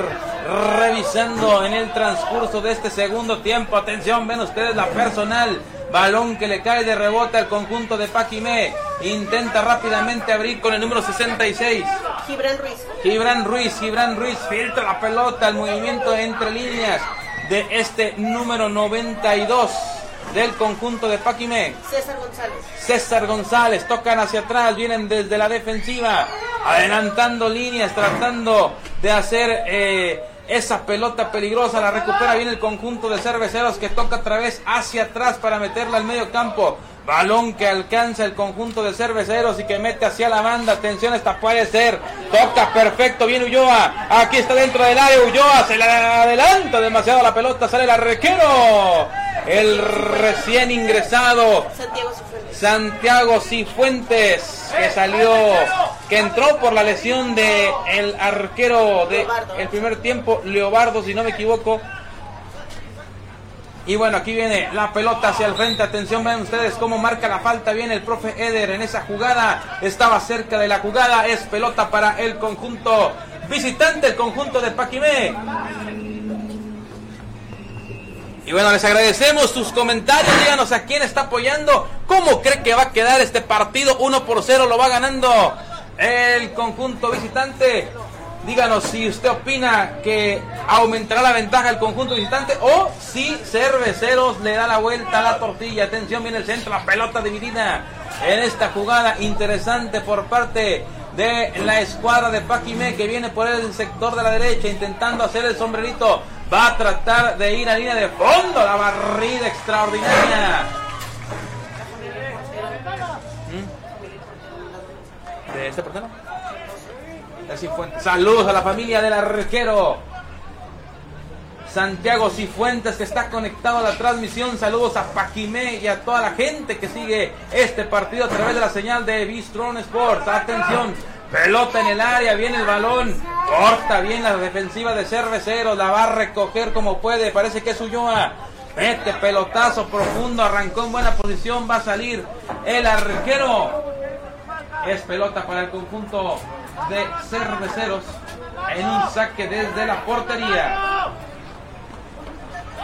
revisando en el transcurso de este segundo tiempo. Atención, ven ustedes la personal. Balón que le cae de rebote al conjunto de Paquimé. Intenta rápidamente abrir con el número 66. Gibran Ruiz. Gibran Ruiz, Gibran Ruiz filtra la pelota, el movimiento entre líneas de este número 92 del conjunto de Paquimé. César González. César González, tocan hacia atrás, vienen desde la defensiva, adelantando líneas, tratando de hacer eh, esa pelota peligrosa, la recupera bien el conjunto de cerveceros que toca otra vez hacia atrás para meterla al medio campo. Balón que alcanza el conjunto de cerveceros y que mete hacia la banda. Atención, esta puede ser. Toca perfecto, bien Ulloa. Aquí está dentro del área Ulloa. Se le adelanta demasiado la pelota. Sale el arrequero. El recién ingresado. Santiago Cifuentes. Que salió. Que entró por la lesión de el arquero de el primer tiempo. Leobardo, si no me equivoco. Y bueno, aquí viene la pelota hacia el frente. Atención, vean ustedes cómo marca la falta. Viene el profe Eder en esa jugada. Estaba cerca de la jugada. Es pelota para el conjunto visitante, el conjunto de Paquimé. Y bueno, les agradecemos sus comentarios. Díganos a quién está apoyando. ¿Cómo cree que va a quedar este partido? 1 por 0 lo va ganando el conjunto visitante. Díganos si usted opina que aumentará la ventaja el conjunto visitante o si Cerveceros le da la vuelta a la tortilla. Atención, viene el centro, la pelota dividida en esta jugada interesante por parte de la escuadra de Paquimé que viene por el sector de la derecha intentando hacer el sombrerito. Va a tratar de ir a línea de fondo. La barrida extraordinaria. ¿Mm? ¿De esta persona? Saludos a la familia del arquero. Santiago Cifuentes que está conectado a la transmisión. Saludos a Paquimé y a toda la gente que sigue este partido a través de la señal de Bistron Sports. Atención, pelota en el área, viene el balón, corta bien la defensiva de Cerveceros, la va a recoger como puede. Parece que es Ulloa. Mete pelotazo profundo, arrancó en buena posición, va a salir el arquero. Es pelota para el conjunto de Cerveceros en un saque desde la portería.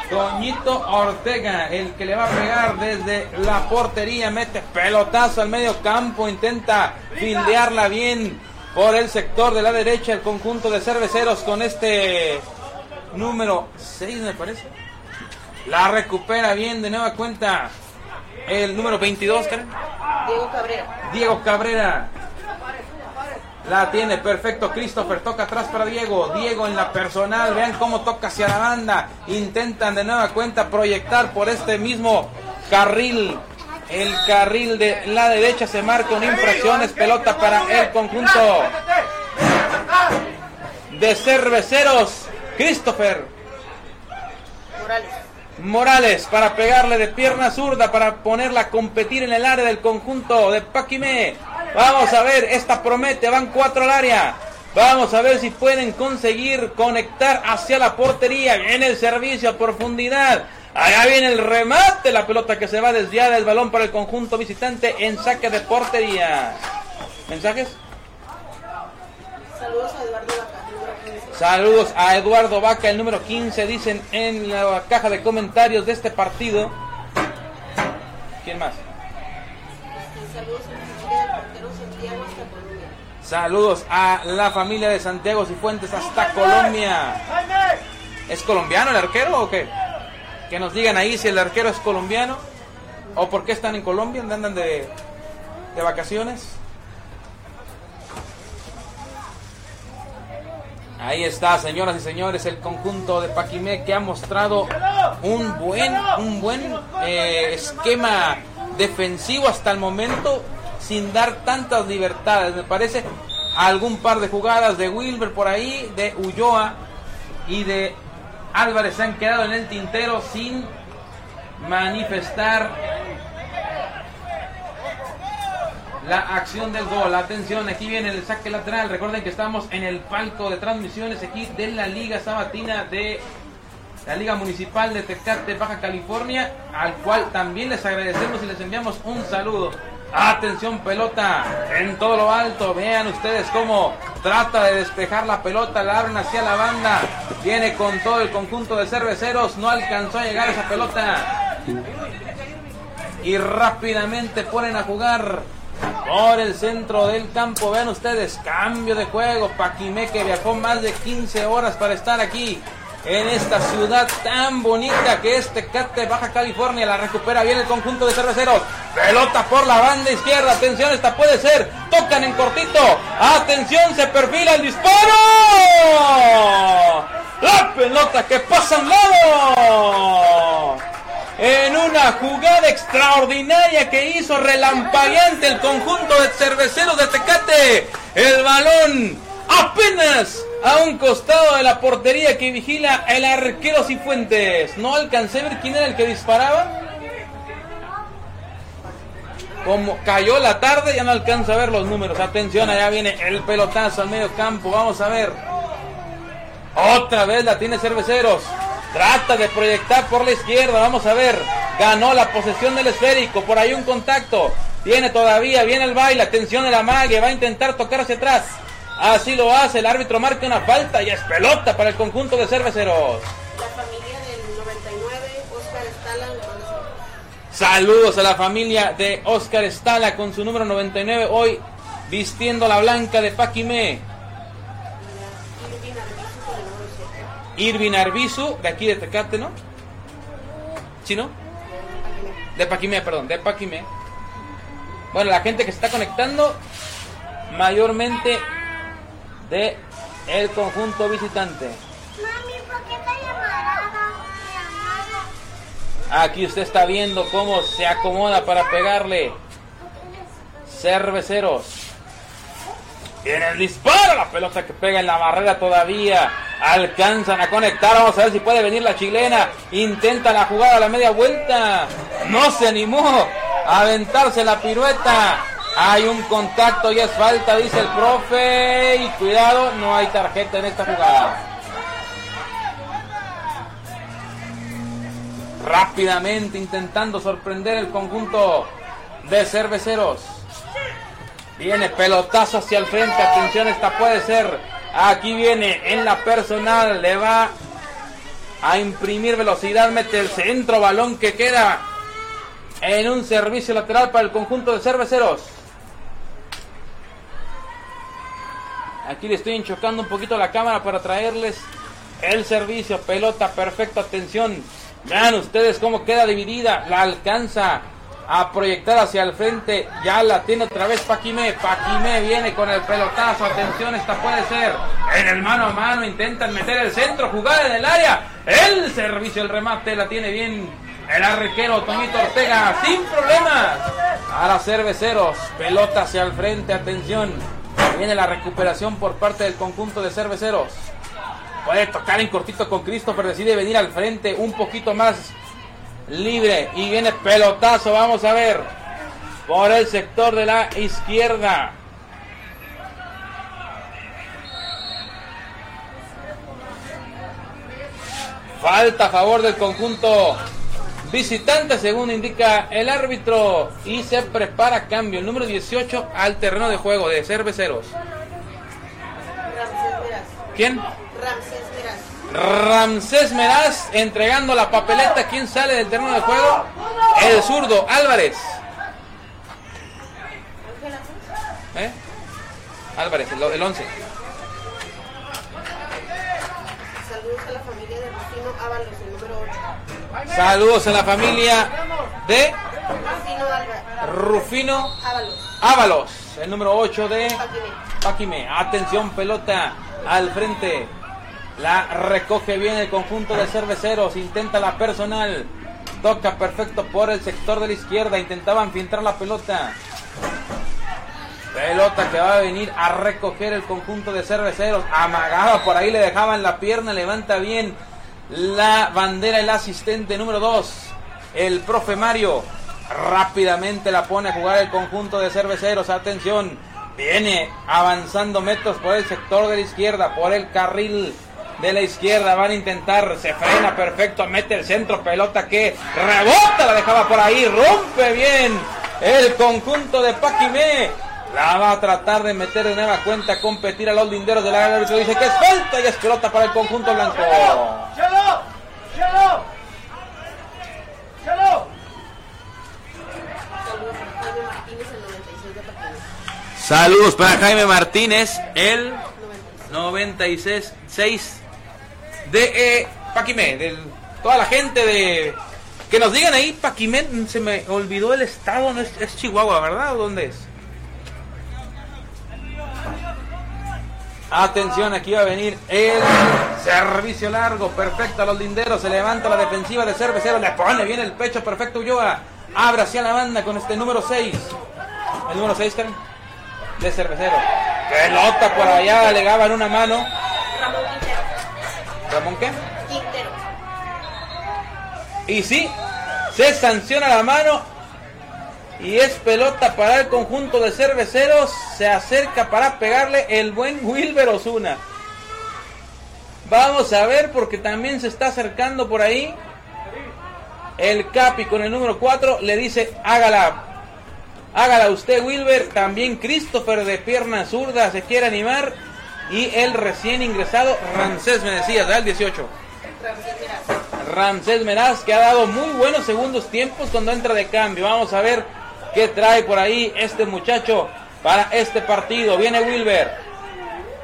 Toñito Ortega, el que le va a pegar desde la portería, mete pelotazo al medio campo, intenta fildearla bien por el sector de la derecha el conjunto de cerveceros con este número 6 me parece. La recupera bien de nueva cuenta el número 22, Karen. Diego Cabrera. Diego Cabrera. La tiene perfecto Christopher, toca atrás para Diego. Diego en la personal, vean cómo toca hacia la banda. Intentan de nueva cuenta proyectar por este mismo carril. El carril de la derecha se marca una impresión, es pelota para el conjunto de cerveceros. Christopher Morales. Morales para pegarle de pierna zurda para ponerla a competir en el área del conjunto de Paquimé. Vamos a ver, esta promete, van cuatro al área. Vamos a ver si pueden conseguir conectar hacia la portería. Viene el servicio a profundidad. Allá viene el remate, la pelota que se va desviada, el balón para el conjunto visitante en saque de portería. ¿Mensajes? Saludos a Eduardo. Número 15. Saludos a Eduardo Vaca, el número 15, dicen en la caja de comentarios de este partido. ¿Quién más? Saludos a la familia. Saludos a la de Santiago Cifuentes hasta Colombia. ¿Es colombiano el arquero o qué? Que nos digan ahí si el arquero es colombiano o por qué están en Colombia, ¿Dónde andan de, de vacaciones. Ahí está, señoras y señores, el conjunto de Paquimé que ha mostrado un buen, un buen eh, esquema defensivo hasta el momento, sin dar tantas libertades. Me parece algún par de jugadas de Wilber por ahí, de Ulloa y de Álvarez se han quedado en el tintero sin manifestar la acción del gol. Atención, aquí viene el saque lateral. Recuerden que estamos en el palco de transmisiones aquí de la Liga Sabatina de la Liga Municipal de Tecate, Baja California, al cual también les agradecemos y les enviamos un saludo. Atención, pelota en todo lo alto. Vean ustedes cómo trata de despejar la pelota, la abren hacia la banda. Viene con todo el conjunto de cerveceros, no alcanzó a llegar esa pelota. Y rápidamente ponen a jugar por el centro del campo. Vean ustedes, cambio de juego. Paquimé que viajó más de 15 horas para estar aquí en esta ciudad tan bonita que es Tecate, Baja California. La recupera bien el conjunto de cerveceros. Pelota por la banda izquierda. Atención, esta puede ser. Tocan en cortito. Atención, se perfila el disparo. La pelota que pasa a un lado en una jugada extraordinaria que hizo relampagueante el conjunto de cerveceros de Tecate. El balón apenas a un costado de la portería que vigila el arquero Cifuentes. No alcancé a ver quién era el que disparaba. Como cayó la tarde, ya no alcanza a ver los números. Atención, allá viene el pelotazo al medio campo. Vamos a ver. Otra vez la tiene Cerveceros. Trata de proyectar por la izquierda. Vamos a ver. Ganó la posesión del esférico. Por ahí un contacto. Tiene todavía. Viene el baile. Atención de la mague. Va a intentar tocar hacia atrás. Así lo hace. El árbitro marca una falta. Y es pelota para el conjunto de cerveceros. La familia del 99, Oscar Estala. Saludos a la familia de Oscar Estala con su número 99. Hoy vistiendo la blanca de Paquimé. Irvin Arbizu, de aquí de Tecate, ¿no? ¿Sí, no? De Paquimé, perdón, de Paquimé. Bueno, la gente que se está conectando, mayormente de el conjunto visitante. Mami, ¿por qué está? Aquí usted está viendo cómo se acomoda para pegarle. Cerveceros. Viene el disparo, la pelota que pega en la barrera todavía. Alcanzan a conectar, vamos a ver si puede venir la chilena. Intenta la jugada a la media vuelta. No se animó a aventarse la pirueta. Hay un contacto y es falta, dice el profe. Y cuidado, no hay tarjeta en esta jugada. Rápidamente intentando sorprender el conjunto de cerveceros. Viene pelotazo hacia el frente. Atención, esta puede ser. Aquí viene en la personal. Le va a imprimir velocidad. Mete el centro balón que queda en un servicio lateral para el conjunto de cerveceros. Aquí le estoy enchocando un poquito la cámara para traerles el servicio. Pelota perfecta. Atención. Vean ustedes cómo queda dividida. La alcanza a proyectar hacia el frente. Ya la tiene otra vez Paquimé. Paquimé viene con el pelotazo. Atención, esta puede ser. En el mano a mano intentan meter el centro, jugar en el área. El servicio, el remate la tiene bien el arrequero Toñito Ortega. Sin problemas. A las cerveceros. Pelota hacia el frente. Atención. Viene la recuperación por parte del conjunto de cerveceros. Puede tocar en cortito con Christopher. Decide venir al frente un poquito más libre y viene pelotazo, vamos a ver, por el sector de la izquierda. Falta a favor del conjunto visitante, según indica el árbitro, y se prepara cambio. El número 18 al terreno de juego de cerveceros. ¿Quién? Ramsés Ramsés Meraz entregando la papeleta. ¿Quién sale del terreno de juego? El zurdo Álvarez. ¿Eh? Álvarez, el, 11. Saludos a la familia de Rufino Ábalos, el número 8. Saludos a la familia de Rufino. Ábalos, el número 8 de Paquime. Atención, pelota al frente. La recoge bien el conjunto de cerveceros. Intenta la personal. Toca perfecto por el sector de la izquierda. Intentaban filtrar la pelota. Pelota que va a venir a recoger el conjunto de cerveceros. Amagaba por ahí, le dejaban la pierna. Levanta bien la bandera el asistente número 2. El profe Mario. Rápidamente la pone a jugar el conjunto de cerveceros. Atención. Viene avanzando metros por el sector de la izquierda, por el carril de la izquierda. Van a intentar, se frena perfecto, mete el centro, pelota que rebota, la dejaba por ahí, rompe bien el conjunto de Paquimé. La va a tratar de meter de nueva cuenta, competir a los linderos del área. dice que es falta y es pelota para el conjunto blanco. Saludos para Jaime Martínez, el 96 6 de eh, Paquimé, de toda la gente de... Que nos digan ahí, Paquimé, se me olvidó el estado, no es, Chihuahua, ¿verdad? ¿O dónde es? Atención, aquí va a venir el servicio largo, perfecto a los linderos, se levanta la defensiva de Cervecero, le pone bien el pecho, perfecto Ulloa, abre hacia la banda con este número 6. El número 6, de Cervecero. Pelota por allá, le en una mano. ¿Ramón qué? Quintero. Y sí, se sanciona la mano y es pelota para el conjunto de cerveceros. Se acerca para pegarle el buen Wilber Osuna. Vamos a ver porque también se está acercando por ahí. El Capi con el número 4 le dice hágala. Hágala usted Wilber. También Christopher de pierna zurda se quiere animar. Y el recién ingresado Ramsés, me decías, ¿verdad? 18. Ramsés Meraz, que ha dado muy buenos segundos tiempos cuando entra de cambio. Vamos a ver qué trae por ahí este muchacho para este partido. Viene Wilber,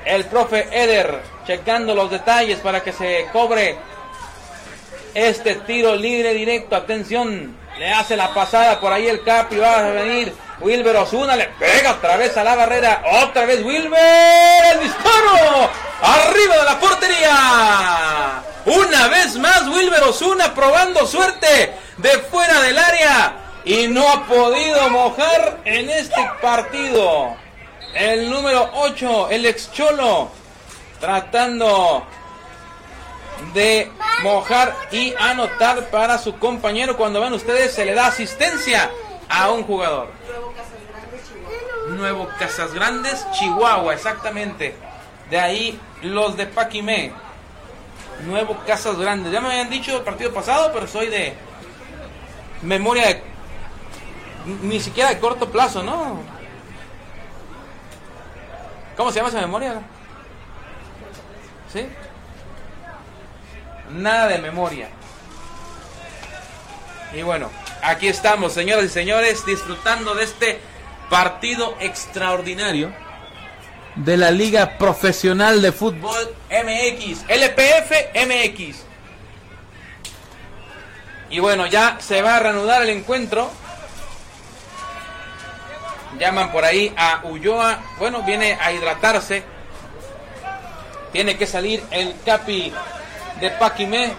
el profe Eder, checando los detalles para que se cobre este tiro libre directo. Atención, le hace la pasada por ahí el Capi, va a venir Wilber Osuna, le pega otra vez a la barrera, otra vez Wilber, el disparo, arriba de la portería. Una vez más Wilber Osuna probando suerte de fuera del área y no ha podido mojar en este partido. El número 8, el ex Cholo, tratando de mojar y anotar para su compañero. Cuando ven ustedes, se le da asistencia a un jugador. Nuevo Casas Grandes, Chihuahua, exactamente. De ahí los de Paquimé. Nuevo Casas Grandes. Ya me habían dicho el partido pasado, pero soy de memoria de, ni siquiera de corto plazo, ¿no? ¿Cómo se llama esa memoria? ¿Sí? Nada de memoria. Y bueno, aquí estamos, señoras y señores, disfrutando de este partido extraordinario de la Liga Profesional de Fútbol MX, LPF MX. Y bueno, ya se va a reanudar el encuentro Llaman por ahí a Ulloa. Bueno, viene a hidratarse. Tiene que salir el Capi de Paquimé.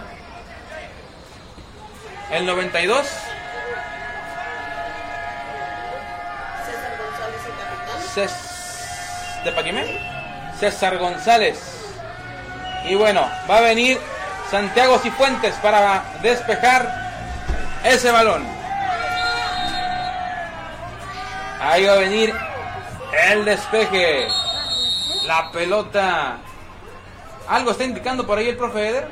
El 92. César González, el capitán. Cés- de Paquimé. César González. Y bueno, va a venir Santiago Cifuentes para despejar ese balón. Ahí va a venir el despeje. La pelota. ¿Algo está indicando por ahí el profe Eder?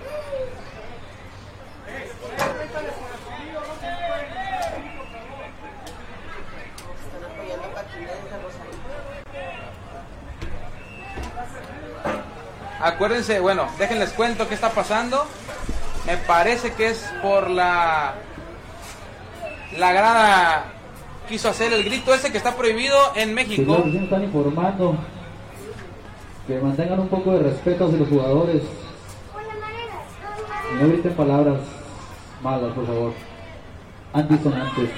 Están apoyando a Paquimé desde Rosario. Acuérdense, bueno, déjenles cuento qué está pasando. Me parece que es por la la grada quiso hacer el grito ese que está prohibido en México. Sí están informando que mantengan un poco de respeto hacia los jugadores. No griten palabras malas, por favor. Antisonantes.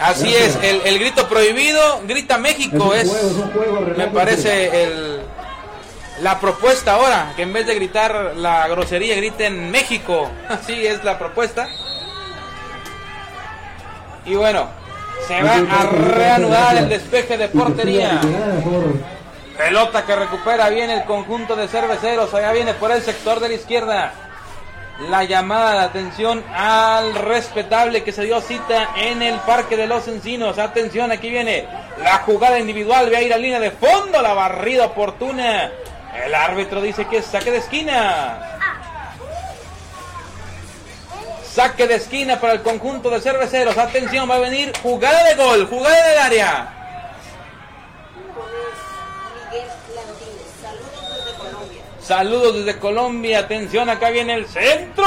Así Gracias. es, el, el grito prohibido, grita México, Es juego, es juego, me parece el, la propuesta ahora, que en vez de gritar la grosería griten México, [laughs] así es la propuesta. Y bueno, se va a reanudar el despeje de portería. Pelota que recupera bien el conjunto de cerveceros. Allá viene por el sector de la izquierda. La llamada de atención al respetable que se dio cita en el Parque de los Encinos. Atención, aquí viene la jugada individual. Ve a ir a línea de fondo. La barrida oportuna. El árbitro dice que es saque de esquina. Saque de esquina para el conjunto de cerveceros. Atención, va a venir jugada de gol. Jugada del área. Miguel Landines. Saludos desde Colombia. Saludos desde Colombia, atención, acá viene el centro,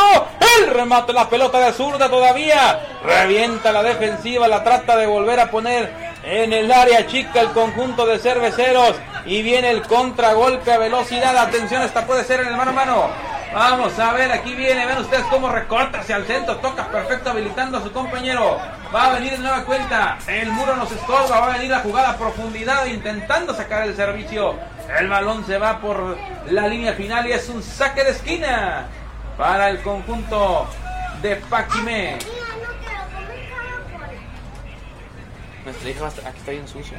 el remate, la pelota de zurda todavía, revienta la defensiva, la trata de volver a poner en el área chica el conjunto de cerveceros. Y viene el contragolpe a velocidad, atención, esta puede ser en el mano a mano. Vamos a ver, aquí viene, ven ustedes cómo recorta hacia el centro, toca perfecto habilitando a su compañero. Va a venir de nueva cuenta, el muro nos estorba, va a venir la jugada a profundidad intentando sacar el servicio. El balón se va por la línea final y es un saque de esquina para el conjunto de Paquimé. Nuestra hija va a estar- aquí está bien sucio.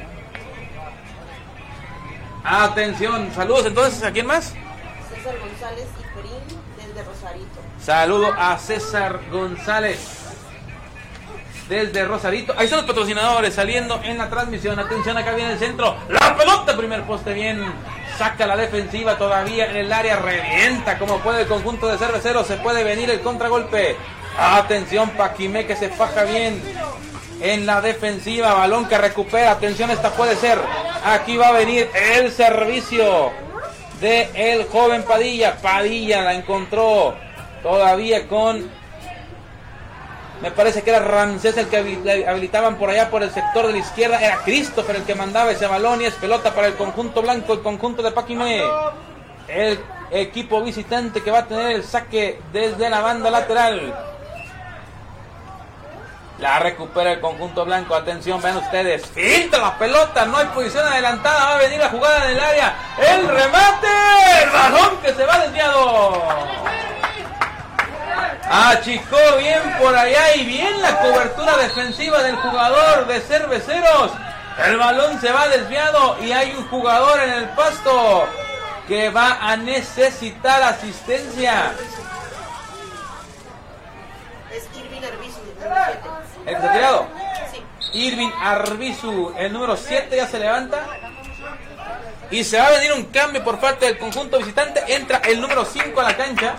Atención, saludos entonces, ¿a quién más? César González desde. Saludo a César González desde Rosarito. Ahí son los patrocinadores saliendo en la transmisión. Atención, acá viene el centro. La pelota, primer poste bien. Saca la defensiva todavía en el área. Revienta como puede el conjunto de cerveceros. Se puede venir el contragolpe. Atención, Paquimé que se faja bien en la defensiva. Balón que recupera. Atención, esta puede ser. Aquí va a venir el servicio de el joven Padilla. Padilla la encontró todavía con me parece que era Ramsés el que habilitaban por allá por el sector de la izquierda. Era Christopher el que mandaba ese balón y es pelota para el conjunto blanco, el conjunto de Paquimé. El equipo visitante que va a tener el saque desde la banda lateral. La recupera el conjunto blanco. Atención, vean ustedes. Filtra la pelota. No hay posición adelantada. Va a venir la jugada del área. El remate. El balón que se va desviado. Achicó bien por allá y bien la cobertura defensiva del jugador de cerveceros. El balón se va desviado y hay un jugador en el pasto que va a necesitar asistencia. Es Irving Arbizu, número 7. ¿El que tirado? Sí. Irving Arbizu, el número 7 ya se levanta. Y se va a venir un cambio por parte del conjunto visitante. Entra el número 5 a la cancha.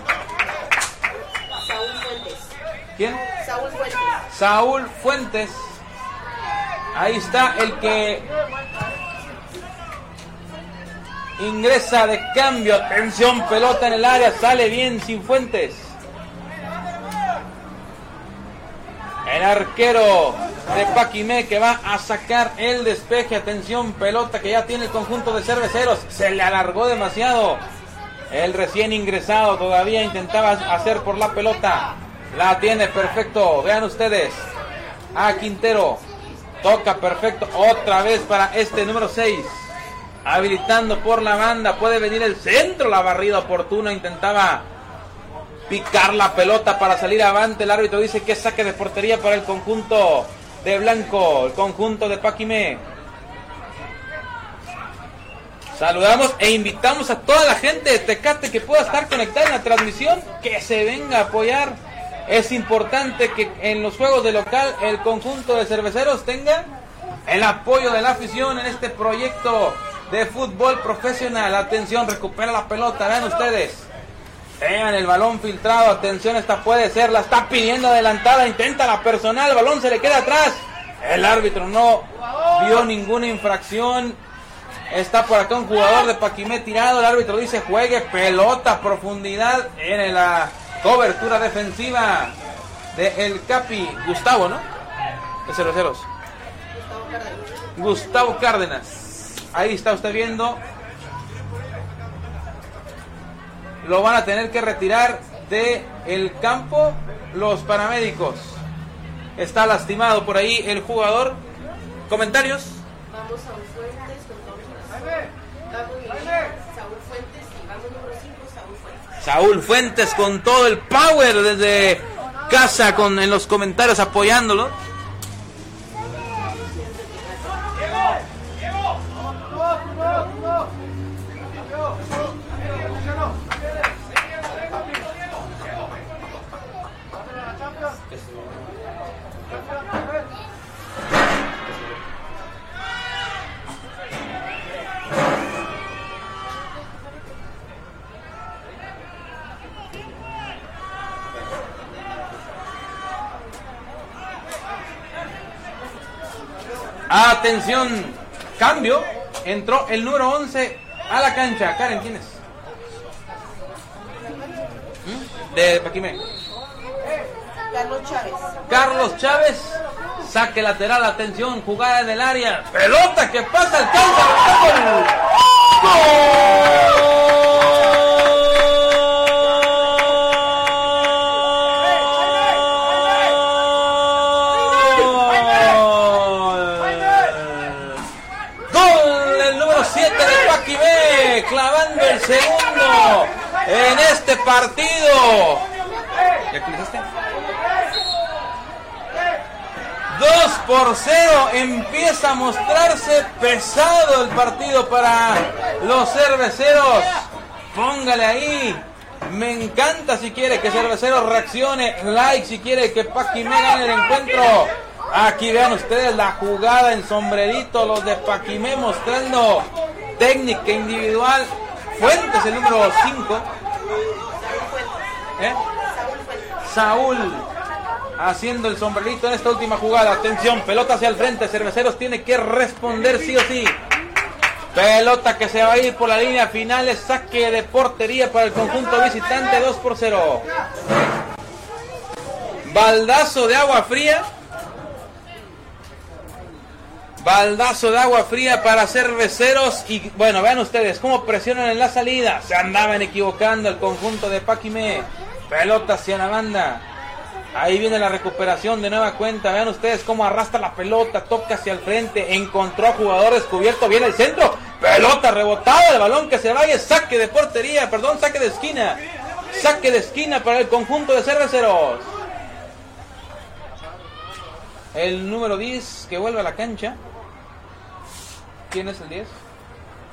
Saúl Fuentes. ¿Quién? Saúl Fuentes. Saúl Fuentes. Ahí está el que ingresa de cambio. Atención, pelota en el área. Sale bien sin Fuentes. El arquero de Paquimé que va a sacar el despeje. Atención, pelota que ya tiene el conjunto de cerveceros. Se le alargó demasiado. El recién ingresado todavía intentaba hacer por la pelota. La tiene perfecto. Vean ustedes. A Quintero. Toca perfecto otra vez para este número 6. Habilitando por la banda. Puede venir el centro. La barrida oportuna. Intentaba picar la pelota para salir avante. El árbitro dice que saque de portería para el conjunto de Blanco. El conjunto de Paquimé. Saludamos e invitamos a toda la gente de Tecate que pueda estar conectada en la transmisión. Que se venga a apoyar es importante que en los juegos de local el conjunto de cerveceros tenga el apoyo de la afición en este proyecto de fútbol profesional. Atención, recupera la pelota, vean ustedes. Vean el balón filtrado, atención, esta puede ser, la está pidiendo adelantada, intenta la personal, el balón se le queda atrás. El árbitro no vio ninguna infracción. Está por acá un jugador de Paquimé tirado, el árbitro dice juegue pelota, profundidad en la Cobertura defensiva de el Capi Gustavo, ¿no? De Cerveceros. Gustavo Cárdenas. Ahí está usted viendo. Lo van a tener que retirar de el campo los paramédicos. Está lastimado por ahí el jugador. ¿Comentarios? Vamos a un Fuentes con Vamos Saúl Fuentes y vamos número 5, Saúl Fuentes. Saúl Fuentes con todo el power desde casa con en los comentarios apoyándolo. Atención, cambio. Entró el número 11 a la cancha. Karen, ¿quién es? ¿Mm? De Paquimé. Carlos Chávez. Carlos Chávez. Saque lateral, atención, jugada en el área. Pelota que pasa, alcanza. ¡Gol! Gol Clavando el segundo en este partido. ¿Ya actualizaste? 2 por 0 empieza a mostrarse pesado el partido para los cerveceros. Póngale ahí. Me encanta si quiere que Cerveceros reaccione. Like si quiere que Paquimé gane el encuentro. Aquí vean ustedes la jugada en sombrerito. Los de Paquimé mostrando técnica individual. Fuentes el número 5. ¿Eh? Saúl haciendo el sombrerito en esta última jugada. Atención, pelota hacia el frente. Cerveceros tiene que responder sí o sí. Pelota que se va a ir por la línea final. Saque de portería para el conjunto visitante 2 por 0. Baldazo de agua fría. Baldazo de agua fría para cerveceros. Y bueno, vean ustedes cómo presionan en la salida. Se andaban equivocando el conjunto de Paquimé. Pelota hacia la banda. Ahí viene la recuperación de nueva cuenta. Vean ustedes cómo arrastra la pelota, toca hacia el frente, encontró a jugador descubierto, viene el centro, pelota rebotada, el balón que se vaya, saque de portería, perdón, saque de esquina. Saque de esquina para el conjunto de cerveceros. El número 10 que vuelve a la cancha. ¿Quién es el 10?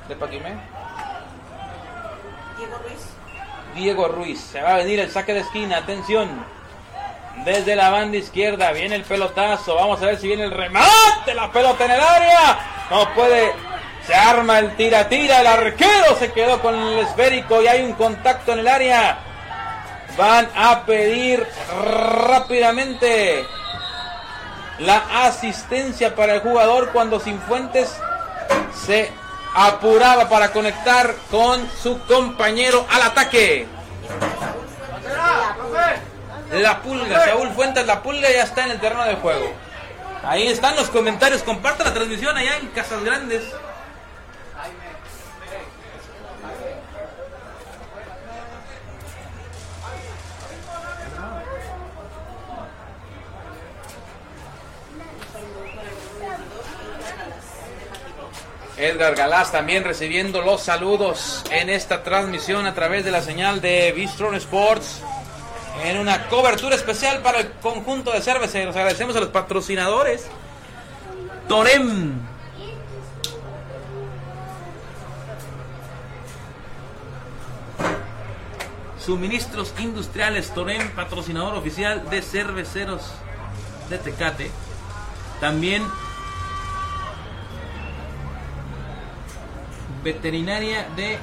De Paquimé. Diego Ruiz. Diego Ruiz. Se va a venir el saque de esquina. Atención. Desde la banda izquierda viene el pelotazo. Vamos a ver si viene el remate. La pelota en el área. No puede. Se arma el tira-tira. El arquero se quedó con el esférico y hay un contacto en el área. Van a pedir rápidamente la asistencia para el jugador cuando Sinfuentes se apuraba para conectar con su compañero al ataque. La pulga, Saúl Fuentes, la pulga ya está en el terreno de juego. Ahí están los comentarios, compartan la transmisión allá en Casas Grandes. Edgar Galás también recibiendo los saludos en esta transmisión a través de la señal de Bistron Sports. En una cobertura especial para el conjunto de cerveceros. Agradecemos a los patrocinadores. Torem. Suministros Industriales Torem, patrocinador oficial de cerveceros de Tecate. También veterinaria de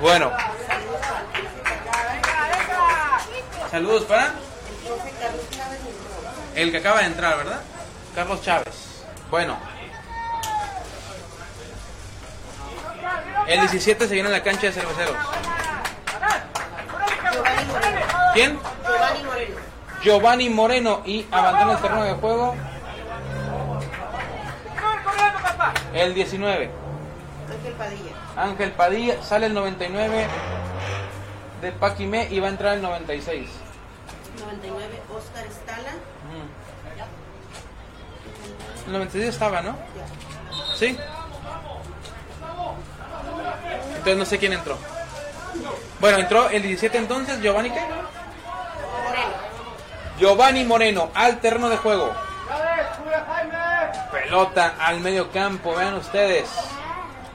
Bueno. Saludos para el que acaba de entrar, ¿verdad? Carlos Chávez. Bueno. El 17 se viene a la cancha de cerveceros. ¿Quién? Giovanni Moreno. Giovanni Moreno y abandona el terreno de juego el 19. Ángel Padilla. Ángel Padilla sale el 99 de Paquimé y va a entrar el 96. 99, Oscar Estala. El 96 estaba, ¿no? ¿Sí? Entonces no sé quién entró. Bueno, entró el 17 entonces, Giovanni qué? Giovanni Moreno al terreno de juego. Pelota al medio campo, vean ustedes.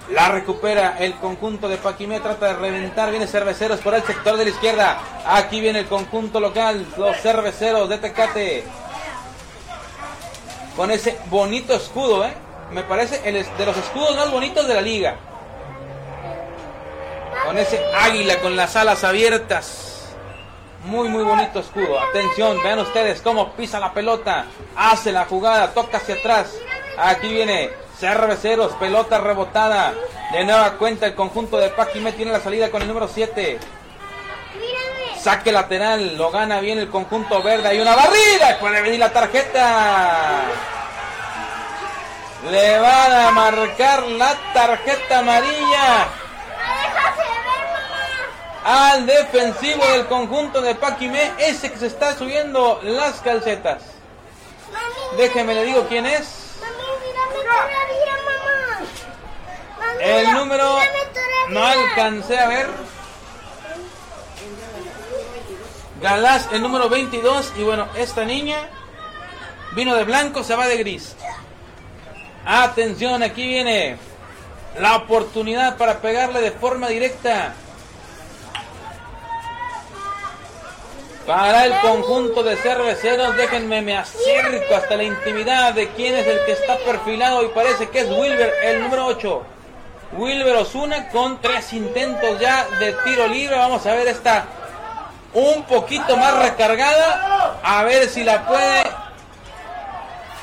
La recupera el conjunto de Paquimé, trata de reventar, viene Cerveceros por el sector de la izquierda. Aquí viene el conjunto local, los Cerveceros de Tecate. Con ese bonito escudo, ¿eh? Me parece el de los escudos más bonitos de la liga. Con ese águila con las alas abiertas. Muy, muy bonito escudo. Atención, vean ustedes cómo pisa la pelota. Hace la jugada, toca hacia atrás. Aquí viene Cerveceros, pelota rebotada. De nueva cuenta el conjunto de Paquimé tiene la salida con el número 7. Saque lateral, lo gana bien el conjunto verde. Hay una barrida, puede venir la tarjeta. Le van a marcar la tarjeta amarilla al defensivo del conjunto de Paquimé, ese que se está subiendo las calcetas. Déjeme le digo quién es. El número no alcancé a ver. Galás, el número 22. Y bueno, esta niña vino de blanco, se va de gris. Atención, aquí viene la oportunidad para pegarle de forma directa. Para el conjunto de cerveceros, déjenme me acerco hasta la intimidad de quién es el que está perfilado y parece que es Wilber, el número 8. Wilber Osuna con tres intentos ya de tiro libre. Vamos a ver esta un poquito más recargada. A ver si la puede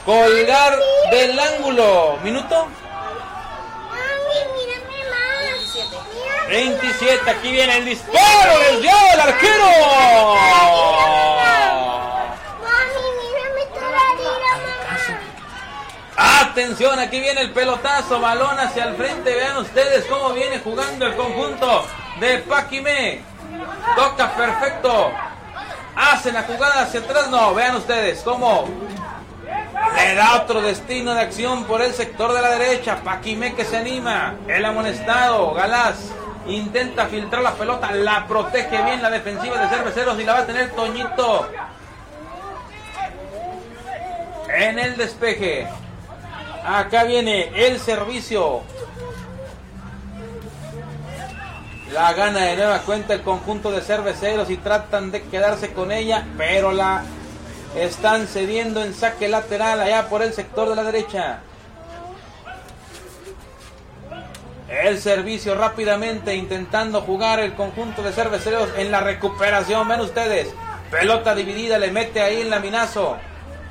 colgar del ángulo. Minuto 27. Aquí viene el disparo. Les dio el arquero. Atención, aquí viene el pelotazo, balón hacia el frente. Vean ustedes cómo viene jugando el conjunto de Paquimé. Toca perfecto. Hacen la jugada hacia atrás. No, vean ustedes cómo le da otro destino de acción por el sector de la derecha. Paquimé que se anima. El amonestado, Galás. Intenta filtrar la pelota. La protege bien la defensiva de Cerveceros y la va a tener Toñito. En el despeje. Acá viene el servicio. La gana de nueva cuenta el conjunto de cerveceros y tratan de quedarse con ella, pero la están cediendo en saque lateral allá por el sector de la derecha. El servicio rápidamente intentando jugar el conjunto de cerveceros en la recuperación. Ven ustedes, pelota dividida, le mete ahí el laminazo.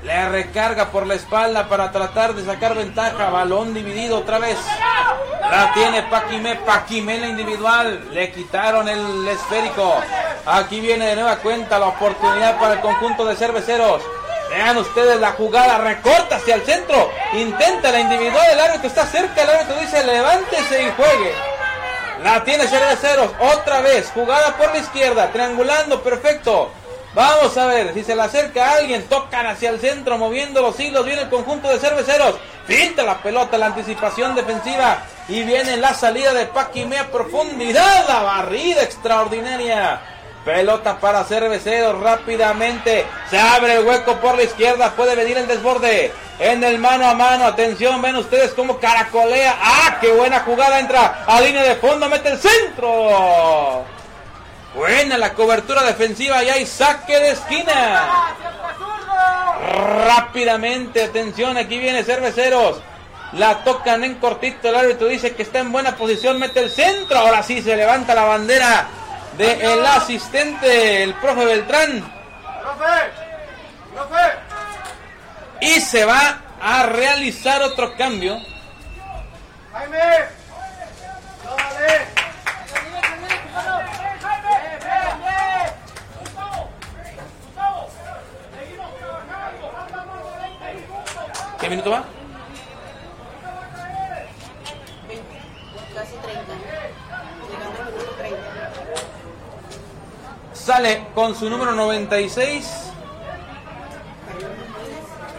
Le recarga por la espalda para tratar de sacar ventaja. Balón dividido otra vez. La tiene Paquimé. Paquimé la individual. Le quitaron el esférico. Aquí viene de nueva cuenta la oportunidad para el conjunto de cerveceros. Vean ustedes la jugada. Recorta hacia el centro. Intenta la individual. El árbitro está cerca. El árbitro dice levántese y juegue. La tiene Cerveceros. Otra vez. Jugada por la izquierda. Triangulando. Perfecto. Vamos a ver si se le acerca a alguien. Tocan hacia el centro. Moviendo los hilos. Viene el conjunto de Cerveceros. Pinta la pelota. La anticipación defensiva. Y viene la salida de Paquimé a profundidad. La barrida extraordinaria. Pelota para Cerveceros rápidamente. Se abre el hueco por la izquierda. Puede venir el desborde. En el mano a mano. Atención, ven ustedes cómo caracolea. ¡Ah! ¡Qué buena jugada! Entra a línea de fondo. Mete el centro. Buena la cobertura defensiva. Y hay saque de esquina. Rápidamente. Atención. Aquí viene Cerveceros. La tocan en cortito. El árbitro dice que está en buena posición. Mete el centro. Ahora sí se levanta la bandera de el asistente, el profe Beltrán. ¡Profe! ¡Profe! Y se va a realizar otro cambio. ¡Jaime! ¡Dale! ¿Qué minuto va? 20, casi 30. Llegando al minuto 30. Sale con su número 96.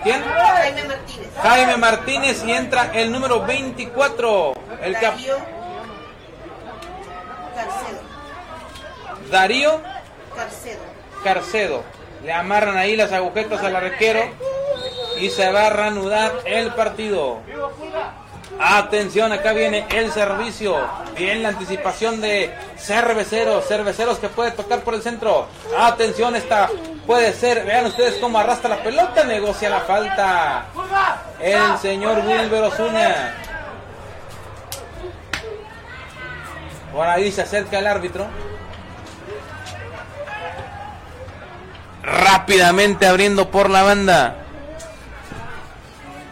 ¿Quién? Jaime Martínez. Jaime Martínez y entra el número 24. El Darío Carcedo. Darío Carcedo. Carcedo. Le amarran ahí las agujetas al arquero y se va a reanudar el partido. Atención, acá viene el servicio. Bien la anticipación de Cerveceros. Cerveceros que puede tocar por el centro. Atención, esta puede ser. Vean ustedes cómo arrastra la pelota. Negocia la falta. El señor Wilber Osuna. Por ahí se acerca el árbitro. Rápidamente abriendo por la banda.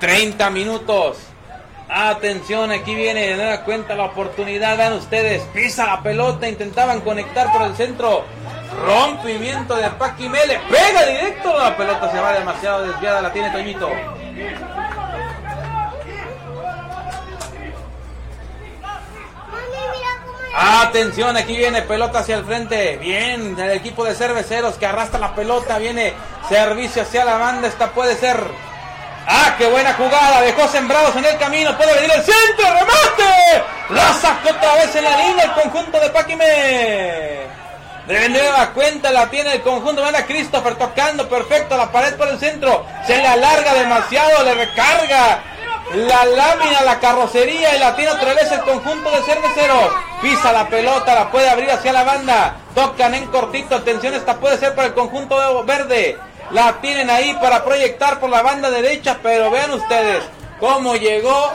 30 minutos. Atención, aquí viene de nueva cuenta la oportunidad. Dan ustedes, pisa la pelota, intentaban conectar por el centro. Rompimiento de Paquimé, le pega directo. La pelota se va demasiado desviada, la tiene Toñito. Atención, aquí viene pelota hacia el frente. Bien, el equipo de cerveceros que arrastra la pelota. Viene servicio hacia la banda. Esta puede ser. ¡Ah, qué buena jugada! Dejó sembrados en el camino. Puede venir el centro. ¡Remate! La sacó otra vez en la línea el conjunto de Paquimé. De nueva cuenta la tiene el conjunto. Van a Christopher tocando perfecto la pared por el centro. Se le alarga demasiado, le recarga la lámina, la carrocería y la tiene otra vez el conjunto de cerveceros. Pisa la pelota, la puede abrir hacia la banda. Tocan en cortito. Atención, esta puede ser para el conjunto verde. La tienen ahí para proyectar por la banda derecha, pero vean ustedes cómo llegó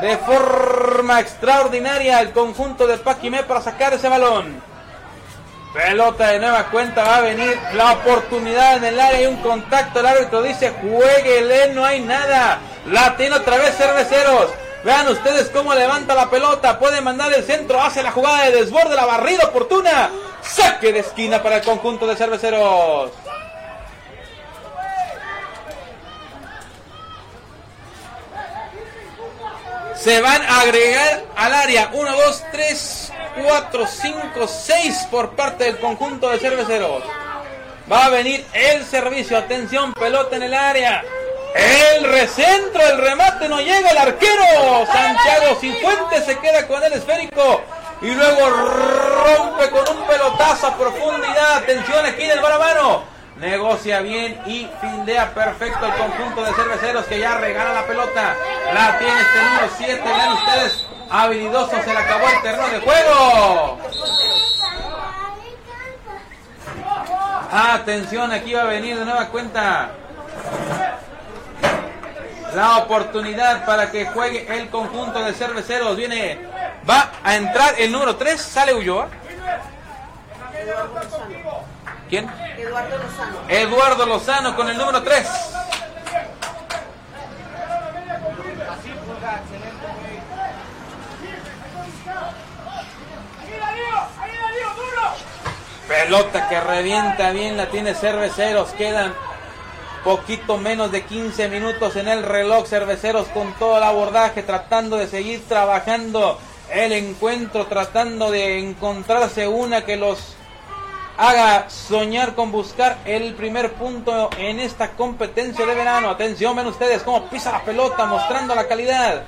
de forma extraordinaria el conjunto de Paquimé para sacar ese balón. Pelota de nueva cuenta, va a venir la oportunidad en el área y un contacto. El árbitro dice, jueguele, no hay nada. La tiene otra vez Cerveceros. Vean ustedes cómo levanta la pelota. Puede mandar el centro, hace la jugada de desborde, la barrida oportuna. Saque de esquina para el conjunto de Cerveceros. Se van a agregar al área 1, 2, 3, 4, 5, 6 por parte del conjunto de cerveceros. Va a venir el servicio. Atención, pelota en el área. El recentro, el remate no llega el arquero. Santiago Cifuentes se queda con el esférico. Y luego rompe con un pelotazo a profundidad. Atención aquí del mano Negocia bien y findea perfecto el conjunto de cerveceros que ya regala la pelota. La tiene este número 7. Vean ustedes, habilidoso, se le acabó el terreno de juego. Atención, aquí va a venir de nueva cuenta la oportunidad para que juegue el conjunto de cerveceros. Viene, va a entrar el número 3, sale Ulloa. Eduardo Lozano. ¿Quién? Eduardo Lozano. Eduardo Lozano con el número 3. Pelota que revienta bien, la tiene Cerveceros. Quedan poquito menos de 15 minutos en el reloj. Cerveceros con todo el abordaje, tratando de seguir trabajando el encuentro tratando de encontrarse una que los haga soñar con buscar el primer punto en esta competencia de verano. Atención, ven ustedes cómo pisa la pelota mostrando la calidad.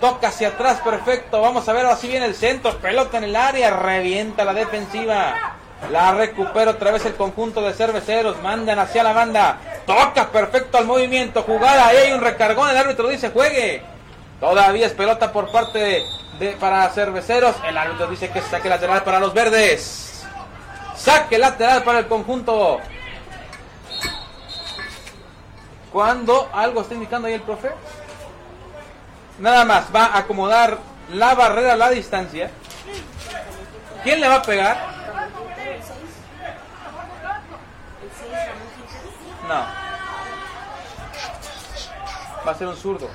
Toca hacia atrás, perfecto. Vamos a ver así viene el centro. Pelota en el área, revienta la defensiva. La recupera otra vez el conjunto de cerveceros. Mandan hacia la banda. Toca perfecto al movimiento. Jugada. Ahí hay un recargón. El árbitro dice juegue. Todavía es pelota por parte de, para cerveceros. El árbitro dice que saque lateral para los verdes. Saque lateral para el conjunto. Cuando algo está indicando ahí el profe. Nada más va a acomodar la barrera a la distancia. ¿Quién le va a pegar? No. Va a ser un zurdo.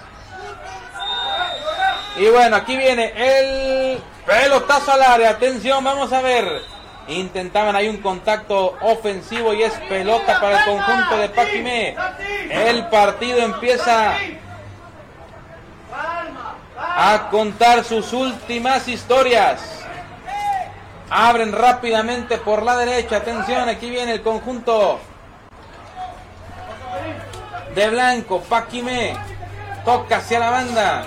Y bueno, aquí viene el pelotazo al área. Atención, vamos a ver. Intentaban ahí un contacto ofensivo y es pelota para el conjunto de Paquimé. El partido empieza a contar sus últimas historias. Abren rápidamente por la derecha. Atención, aquí viene el conjunto de blanco. Paquimé toca hacia la banda.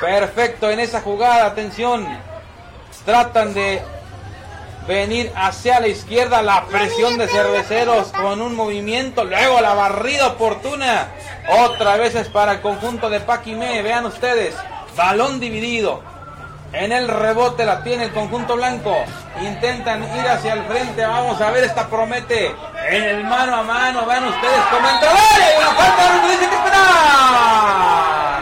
Perfecto en esa jugada. Atención. Tratan de venir hacia la izquierda. La presión de cerveceros con un movimiento. Luego la barrida oportuna. Otra vez es para el conjunto de Paquimé. Vean ustedes. Balón dividido. En el rebote la tiene el conjunto blanco. Intentan ir hacia el frente. Vamos a ver, esta promete. En el mano a mano. Vean ustedes cómo árbitro dice que penal.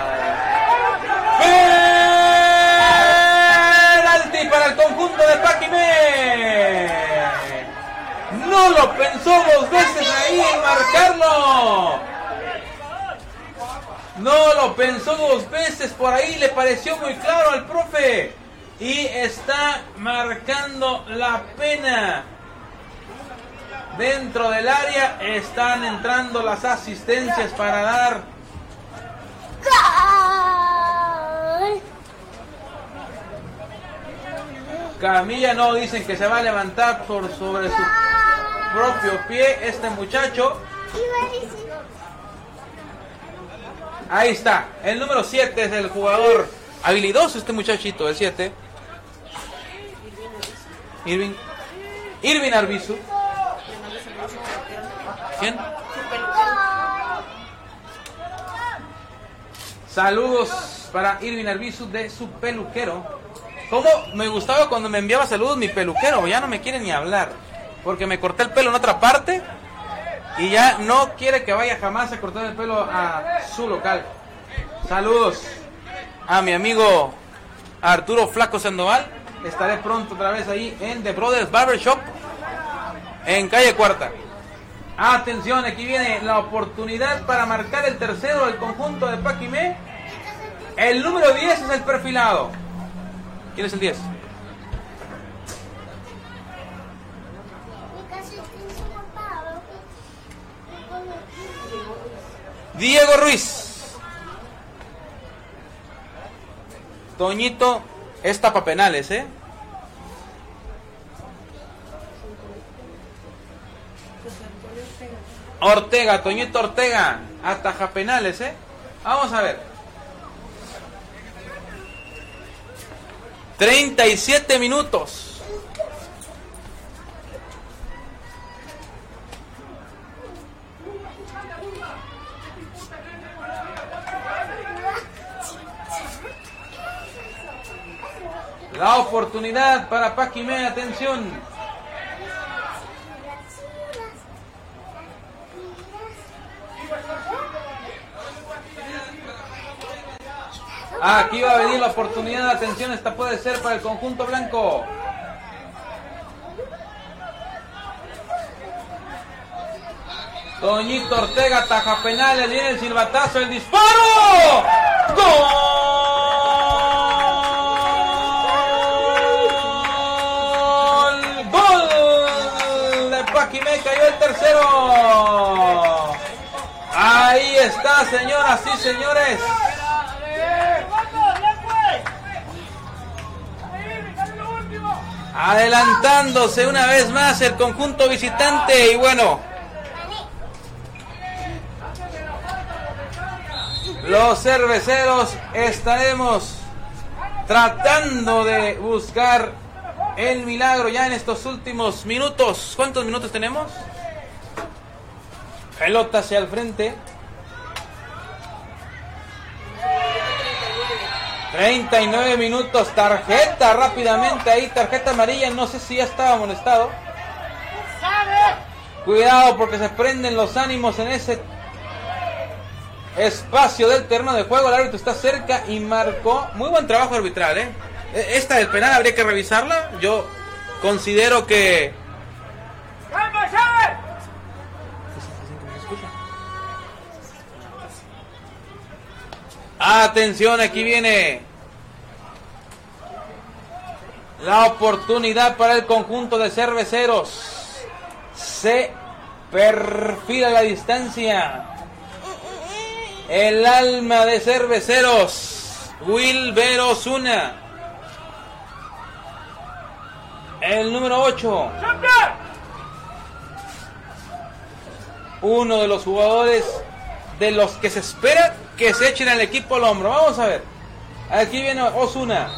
Lo pensó dos veces ahí en marcarlo. No lo pensó dos veces, por ahí le pareció muy claro al profe. Y está marcando la pena. Dentro del área están entrando las asistencias para dar. Camilla no dicen que se va a levantar por sobre su propio pie este muchacho. Ahí está, el número 7 es el jugador habilidoso este muchachito, el 7. Irving Irving Arbizu. ¿Quién? Saludos para Irving Arbizu de su peluquero. ¿Cómo me gustaba cuando me enviaba saludos mi peluquero? Ya no me quiere ni hablar. Porque me corté el pelo en otra parte y ya no quiere que vaya jamás a cortar el pelo a su local. Saludos a mi amigo Arturo Flaco Sandoval. Estaré pronto otra vez ahí en The Brothers Barber Shop en calle Cuarta. Atención, aquí viene la oportunidad para marcar el tercero del conjunto de Paquimé. El número 10 es el perfilado. ¿Quién es el 10? Diego Ruiz. Toñito, es tapa penales, ¿eh? Ortega, Toñito Ortega, ataja penales, ¿eh? Vamos a ver. 37 minutos. La oportunidad para Paquimé, atención. Aquí va a venir la oportunidad, atención, esta puede ser para el conjunto blanco. Toñito Ortega, taja penales, viene el silbatazo, el disparo. ¡Gol! tercero. Ahí está, señoras y señores. Adelantándose una vez más el conjunto visitante y bueno. Los cerveceros estaremos tratando de buscar el milagro ya en estos últimos minutos. ¿Cuántos minutos tenemos? Pelota hacia el frente. 39 minutos, tarjeta rápidamente ahí, tarjeta amarilla, no sé si ya estaba molestado. Cuidado porque se prenden los ánimos en ese espacio del terreno de juego, el árbitro está cerca y marcó. Muy buen trabajo arbitral, ¿eh? E- Esta del penal habría que revisarla. Yo considero que... Atención, aquí viene la oportunidad para el conjunto de cerveceros. Se perfila la distancia. El alma de cerveceros. Wilber Osuna. El número 8. Uno de los jugadores de los que se espera que se echen al equipo al hombro. Vamos a ver. Aquí viene Osuna.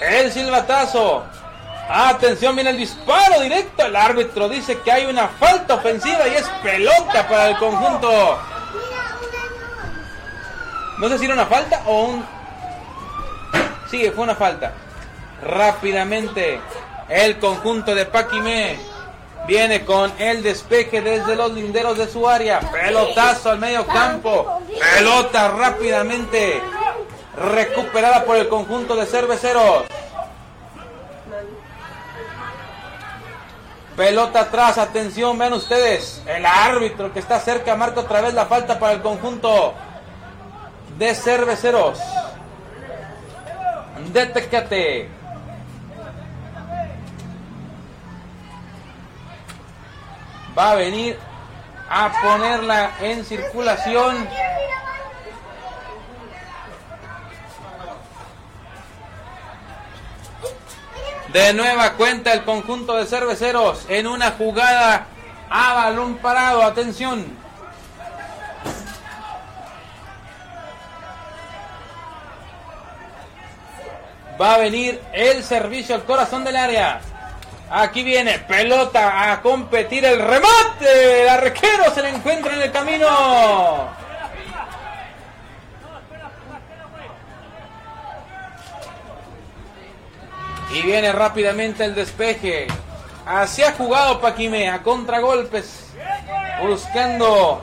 El silbatazo. Atención, viene el disparo directo. El árbitro dice que hay una falta ofensiva y es pelota para el conjunto. No sé si era una falta o un... Sí, fue una falta. Rápidamente el conjunto de Paquimé viene con el despeje desde los linderos de su área. Pelotazo al medio campo. Pelota rápidamente recuperada por el conjunto de cerveceros. Pelota atrás, atención, vean ustedes. El árbitro que está cerca marca otra vez la falta para el conjunto de cerveceros. De Tecate. Va a venir a ponerla en circulación. De nueva cuenta el conjunto de cerveceros en una jugada a balón parado. Atención. Va a venir el servicio al corazón del área. Aquí viene pelota a competir el remate. El arquero se le encuentra en el camino. Y viene rápidamente el despeje. Así ha jugado Paquime a contragolpes. Buscando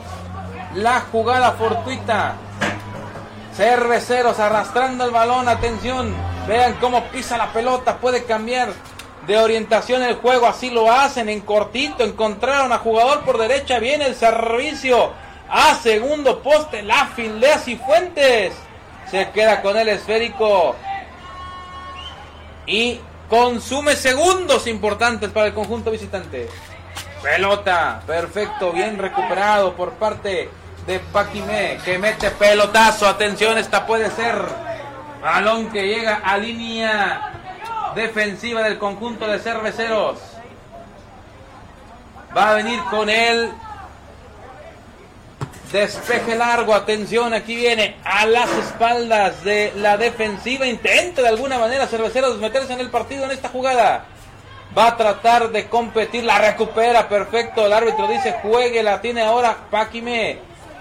la jugada fortuita. Cerveceros arrastrando el balón. Atención. Vean cómo pisa la pelota. Puede cambiar de orientación el juego. Así lo hacen en cortito. Encontraron a jugador por derecha. Viene el servicio a segundo poste. La fildea Cifuentes. Se queda con el esférico. Y consume segundos importantes para el conjunto visitante. Pelota. Perfecto. Bien recuperado por parte de Paquimé. Que mete pelotazo. Atención. Esta puede ser. Balón que llega a línea defensiva del conjunto de cerveceros. Va a venir con él. Despeje largo, atención, aquí viene a las espaldas de la defensiva. Intenta de alguna manera Cerveceros meterse en el partido en esta jugada. Va a tratar de competir, la recupera, perfecto. El árbitro dice juegue, la tiene ahora Paquime.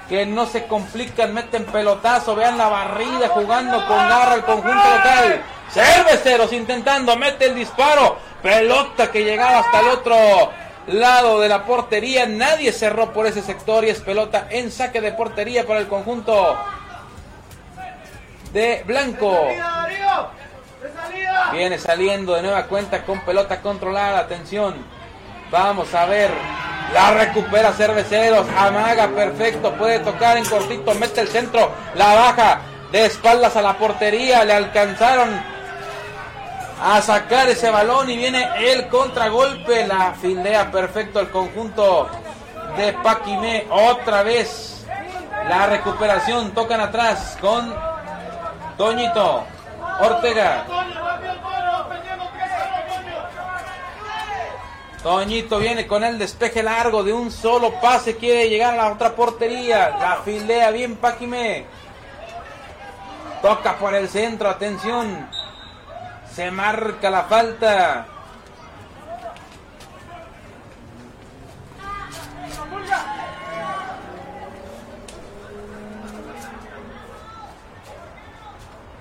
Que no se complican, meten pelotazo, vean la barrida jugando con garra el conjunto local. Cerveceros intentando, mete el disparo. Pelota que llegaba hasta el otro lado de la portería. Nadie cerró por ese sector y es pelota en saque de portería para el conjunto de Blanco. Viene saliendo de nueva cuenta con pelota controlada. Atención. Vamos a ver. La recupera Cerveceros. Amaga perfecto. Puede tocar en cortito. Mete el centro. La baja de espaldas a la portería. Le alcanzaron a sacar ese balón y viene el contragolpe. La fildea perfecto el conjunto de Paquimé. Otra vez la recuperación. Tocan atrás con Toñito Ortega. Toñito viene con el despeje largo de un solo pase, quiere llegar a la otra portería. La filea bien Paquime. Toca por el centro, atención. Se marca la falta.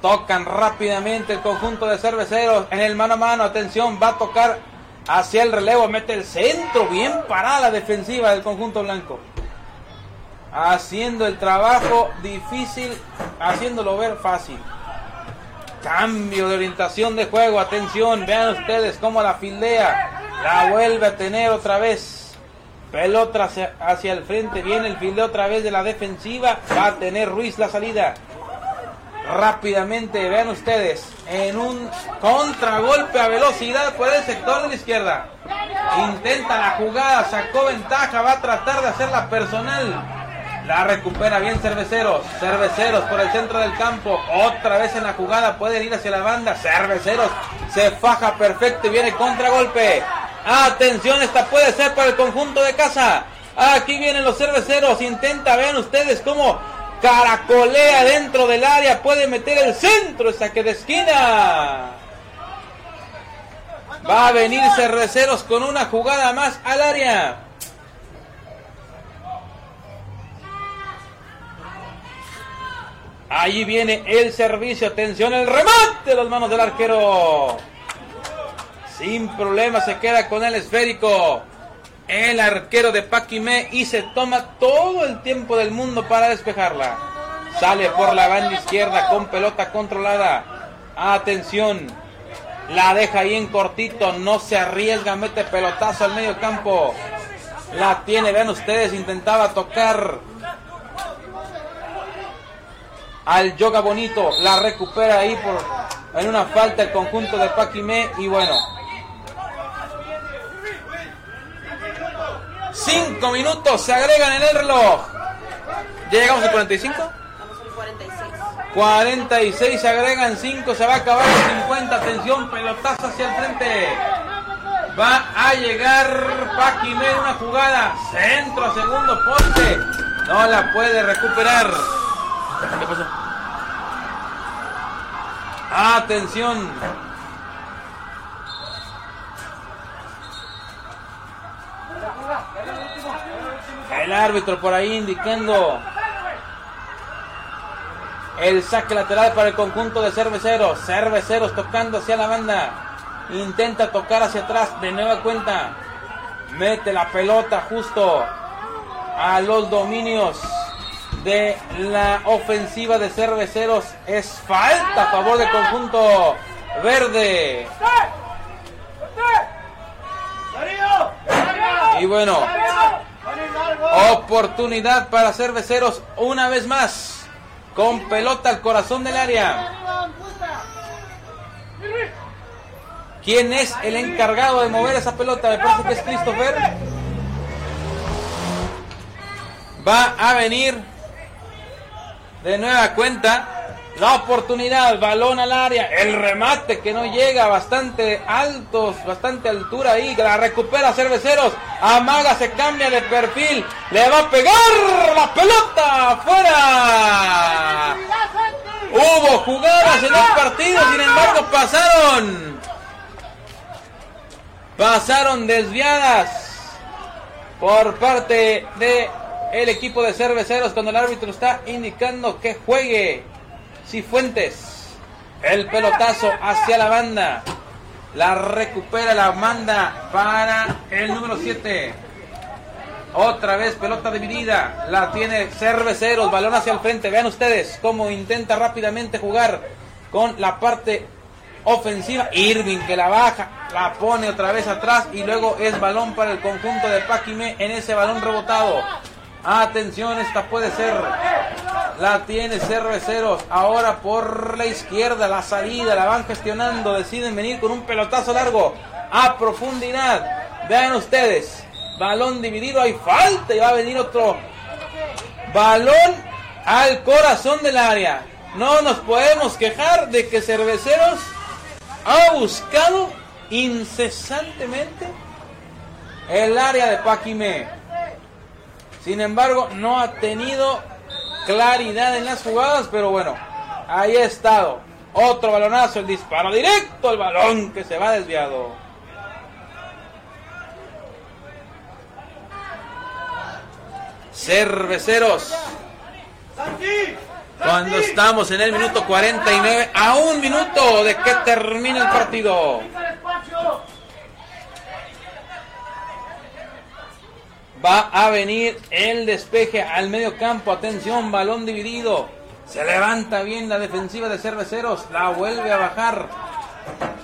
Tocan rápidamente el conjunto de cerveceros en el mano a mano. Atención, va a tocar hacia el relevo. Mete el centro. Bien parada la defensiva del conjunto blanco. Haciendo el trabajo difícil, haciéndolo ver fácil. Cambio de orientación de juego. Atención, vean ustedes cómo la fildea. La vuelve a tener otra vez. Pelota hacia, hacia el frente. Viene el fildeo otra vez de la defensiva. Va a tener Ruiz la salida rápidamente, vean ustedes, en un contragolpe a velocidad por el sector de la izquierda. Intenta la jugada, sacó ventaja, va a tratar de hacerla personal. La recupera bien Cerveceros. Cerveceros por el centro del campo. Otra vez en la jugada. Pueden ir hacia la banda. Cerveceros se faja perfecto y viene contragolpe. Atención, esta puede ser para el conjunto de casa. Aquí vienen los cerveceros. Intenta, vean ustedes cómo Caracolea dentro del área. Puede meter el centro. Saque de esquina. Va a venir Cerveceros con una jugada más al área. Allí viene el servicio. Atención, el remate de las manos del arquero. Sin problema se queda con el esférico. El arquero de Paquimé y se toma todo el tiempo del mundo para despejarla. Sale por la banda izquierda con pelota controlada. Atención. La deja ahí en cortito. No se arriesga. Mete pelotazo al medio campo. La tiene, vean ustedes. Intentaba tocar al Yoga Bonito. La recupera ahí por en una falta el conjunto de Paquimé. Y bueno, Cinco minutos se agregan en el reloj. ¿Ya llegamos al 45? Vamos al 46. 46 se agregan 5, se va a acabar el 50. Atención, pelotazo hacia el frente. Va a llegar Paquimé una jugada. Centro a segundo poste. No la puede recuperar. Atención. El árbitro por ahí indicando el saque lateral para el conjunto de cerveceros. Cerveceros tocando hacia la banda. Intenta tocar hacia atrás de nueva cuenta. Mete la pelota justo a los dominios de la ofensiva de cerveceros. Es falta a favor del conjunto verde. Y bueno, oportunidad para cerveceros una vez más. Con pelota al corazón del área. ¿Quién es el encargado de mover esa pelota? Me parece que es Christopher. Va a venir de nueva cuenta la oportunidad, balón al área, el remate que no llega, bastante altos, bastante altura ahí, la recupera Cerveceros, Amaga se cambia de perfil, le va a pegar la pelota afuera. Hubo jugadas en el partido, sin embargo pasaron. Pasaron desviadas por parte de el equipo de cerveceros cuando el árbitro está indicando que juegue. Cifuentes. El pelotazo hacia la banda. La recupera la manda para el número 7. Otra vez pelota dividida. La tiene Cerveceros. Balón hacia el frente. Vean ustedes cómo intenta rápidamente jugar con la parte ofensiva. Irving que la baja. La pone otra vez atrás. Y luego es balón para el conjunto de Paquime en ese balón rebotado. Atención, esta puede ser. La tiene Cerveceros. Ahora por la izquierda, la salida, la van gestionando. Deciden venir con un pelotazo largo a profundidad. Vean ustedes. Balón dividido, hay falta y va a venir otro balón al corazón del área. No nos podemos quejar de que Cerveceros ha buscado incesantemente el área de Paquime. Sin embargo, no ha tenido claridad en las jugadas, pero bueno, ahí ha estado. Otro balonazo, el disparo directo, el balón que se va desviado. Cerveceros. Cuando estamos en el minuto 49, a un minuto de que termine el partido. Va a venir el despeje al medio campo. Atención, balón dividido. Se levanta bien la defensiva de Cerveceros. La vuelve a bajar.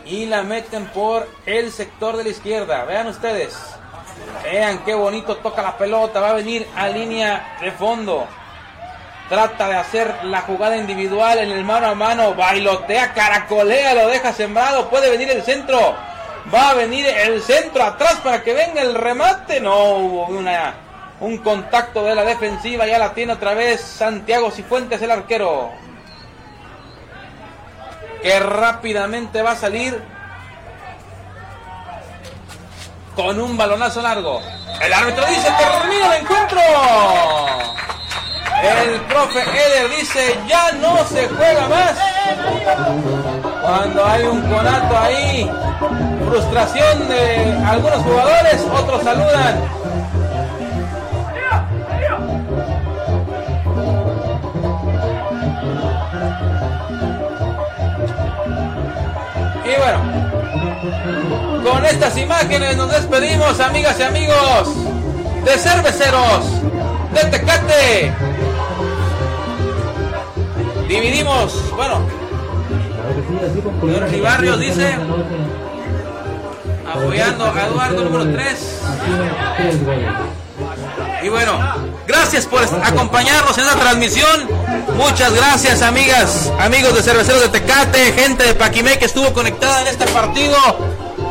Y la meten por el sector de la izquierda. Vean ustedes. Vean qué bonito toca la pelota. Va a venir a línea de fondo. Trata de hacer la jugada individual en el mano a mano. Bailotea, caracolea, lo deja sembrado. Puede venir el centro. Va a venir el centro atrás para que venga el remate. No hubo una, un contacto de la defensiva. Ya la tiene otra vez Santiago Cifuentes, el arquero. Que rápidamente va a salir con un balonazo largo. El árbitro dice: termina el encuentro. El profe Eder dice, ya no se juega más. Cuando hay un conato ahí, frustración de algunos jugadores, otros saludan. Y bueno, con estas imágenes nos despedimos, amigas y amigos de cerveceros de Tecate. Dividimos, bueno. Señor Ribarrios dice, apoyando a Eduardo número 3. Y bueno, gracias por acompañarnos en esta transmisión. Muchas gracias, amigas, amigos de Cerveceros de Tecate, gente de Paquimé que estuvo conectada en este partido.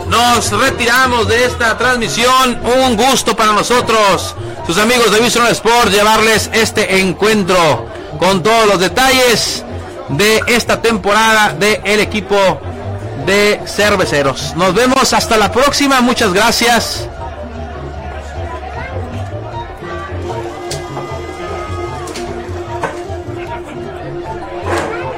Nos retiramos de esta transmisión. Un gusto para nosotros, sus amigos de Vision Sport, llevarles este encuentro con todos los detalles de esta temporada del equipo de cerveceros. Nos vemos hasta la próxima. Muchas gracias.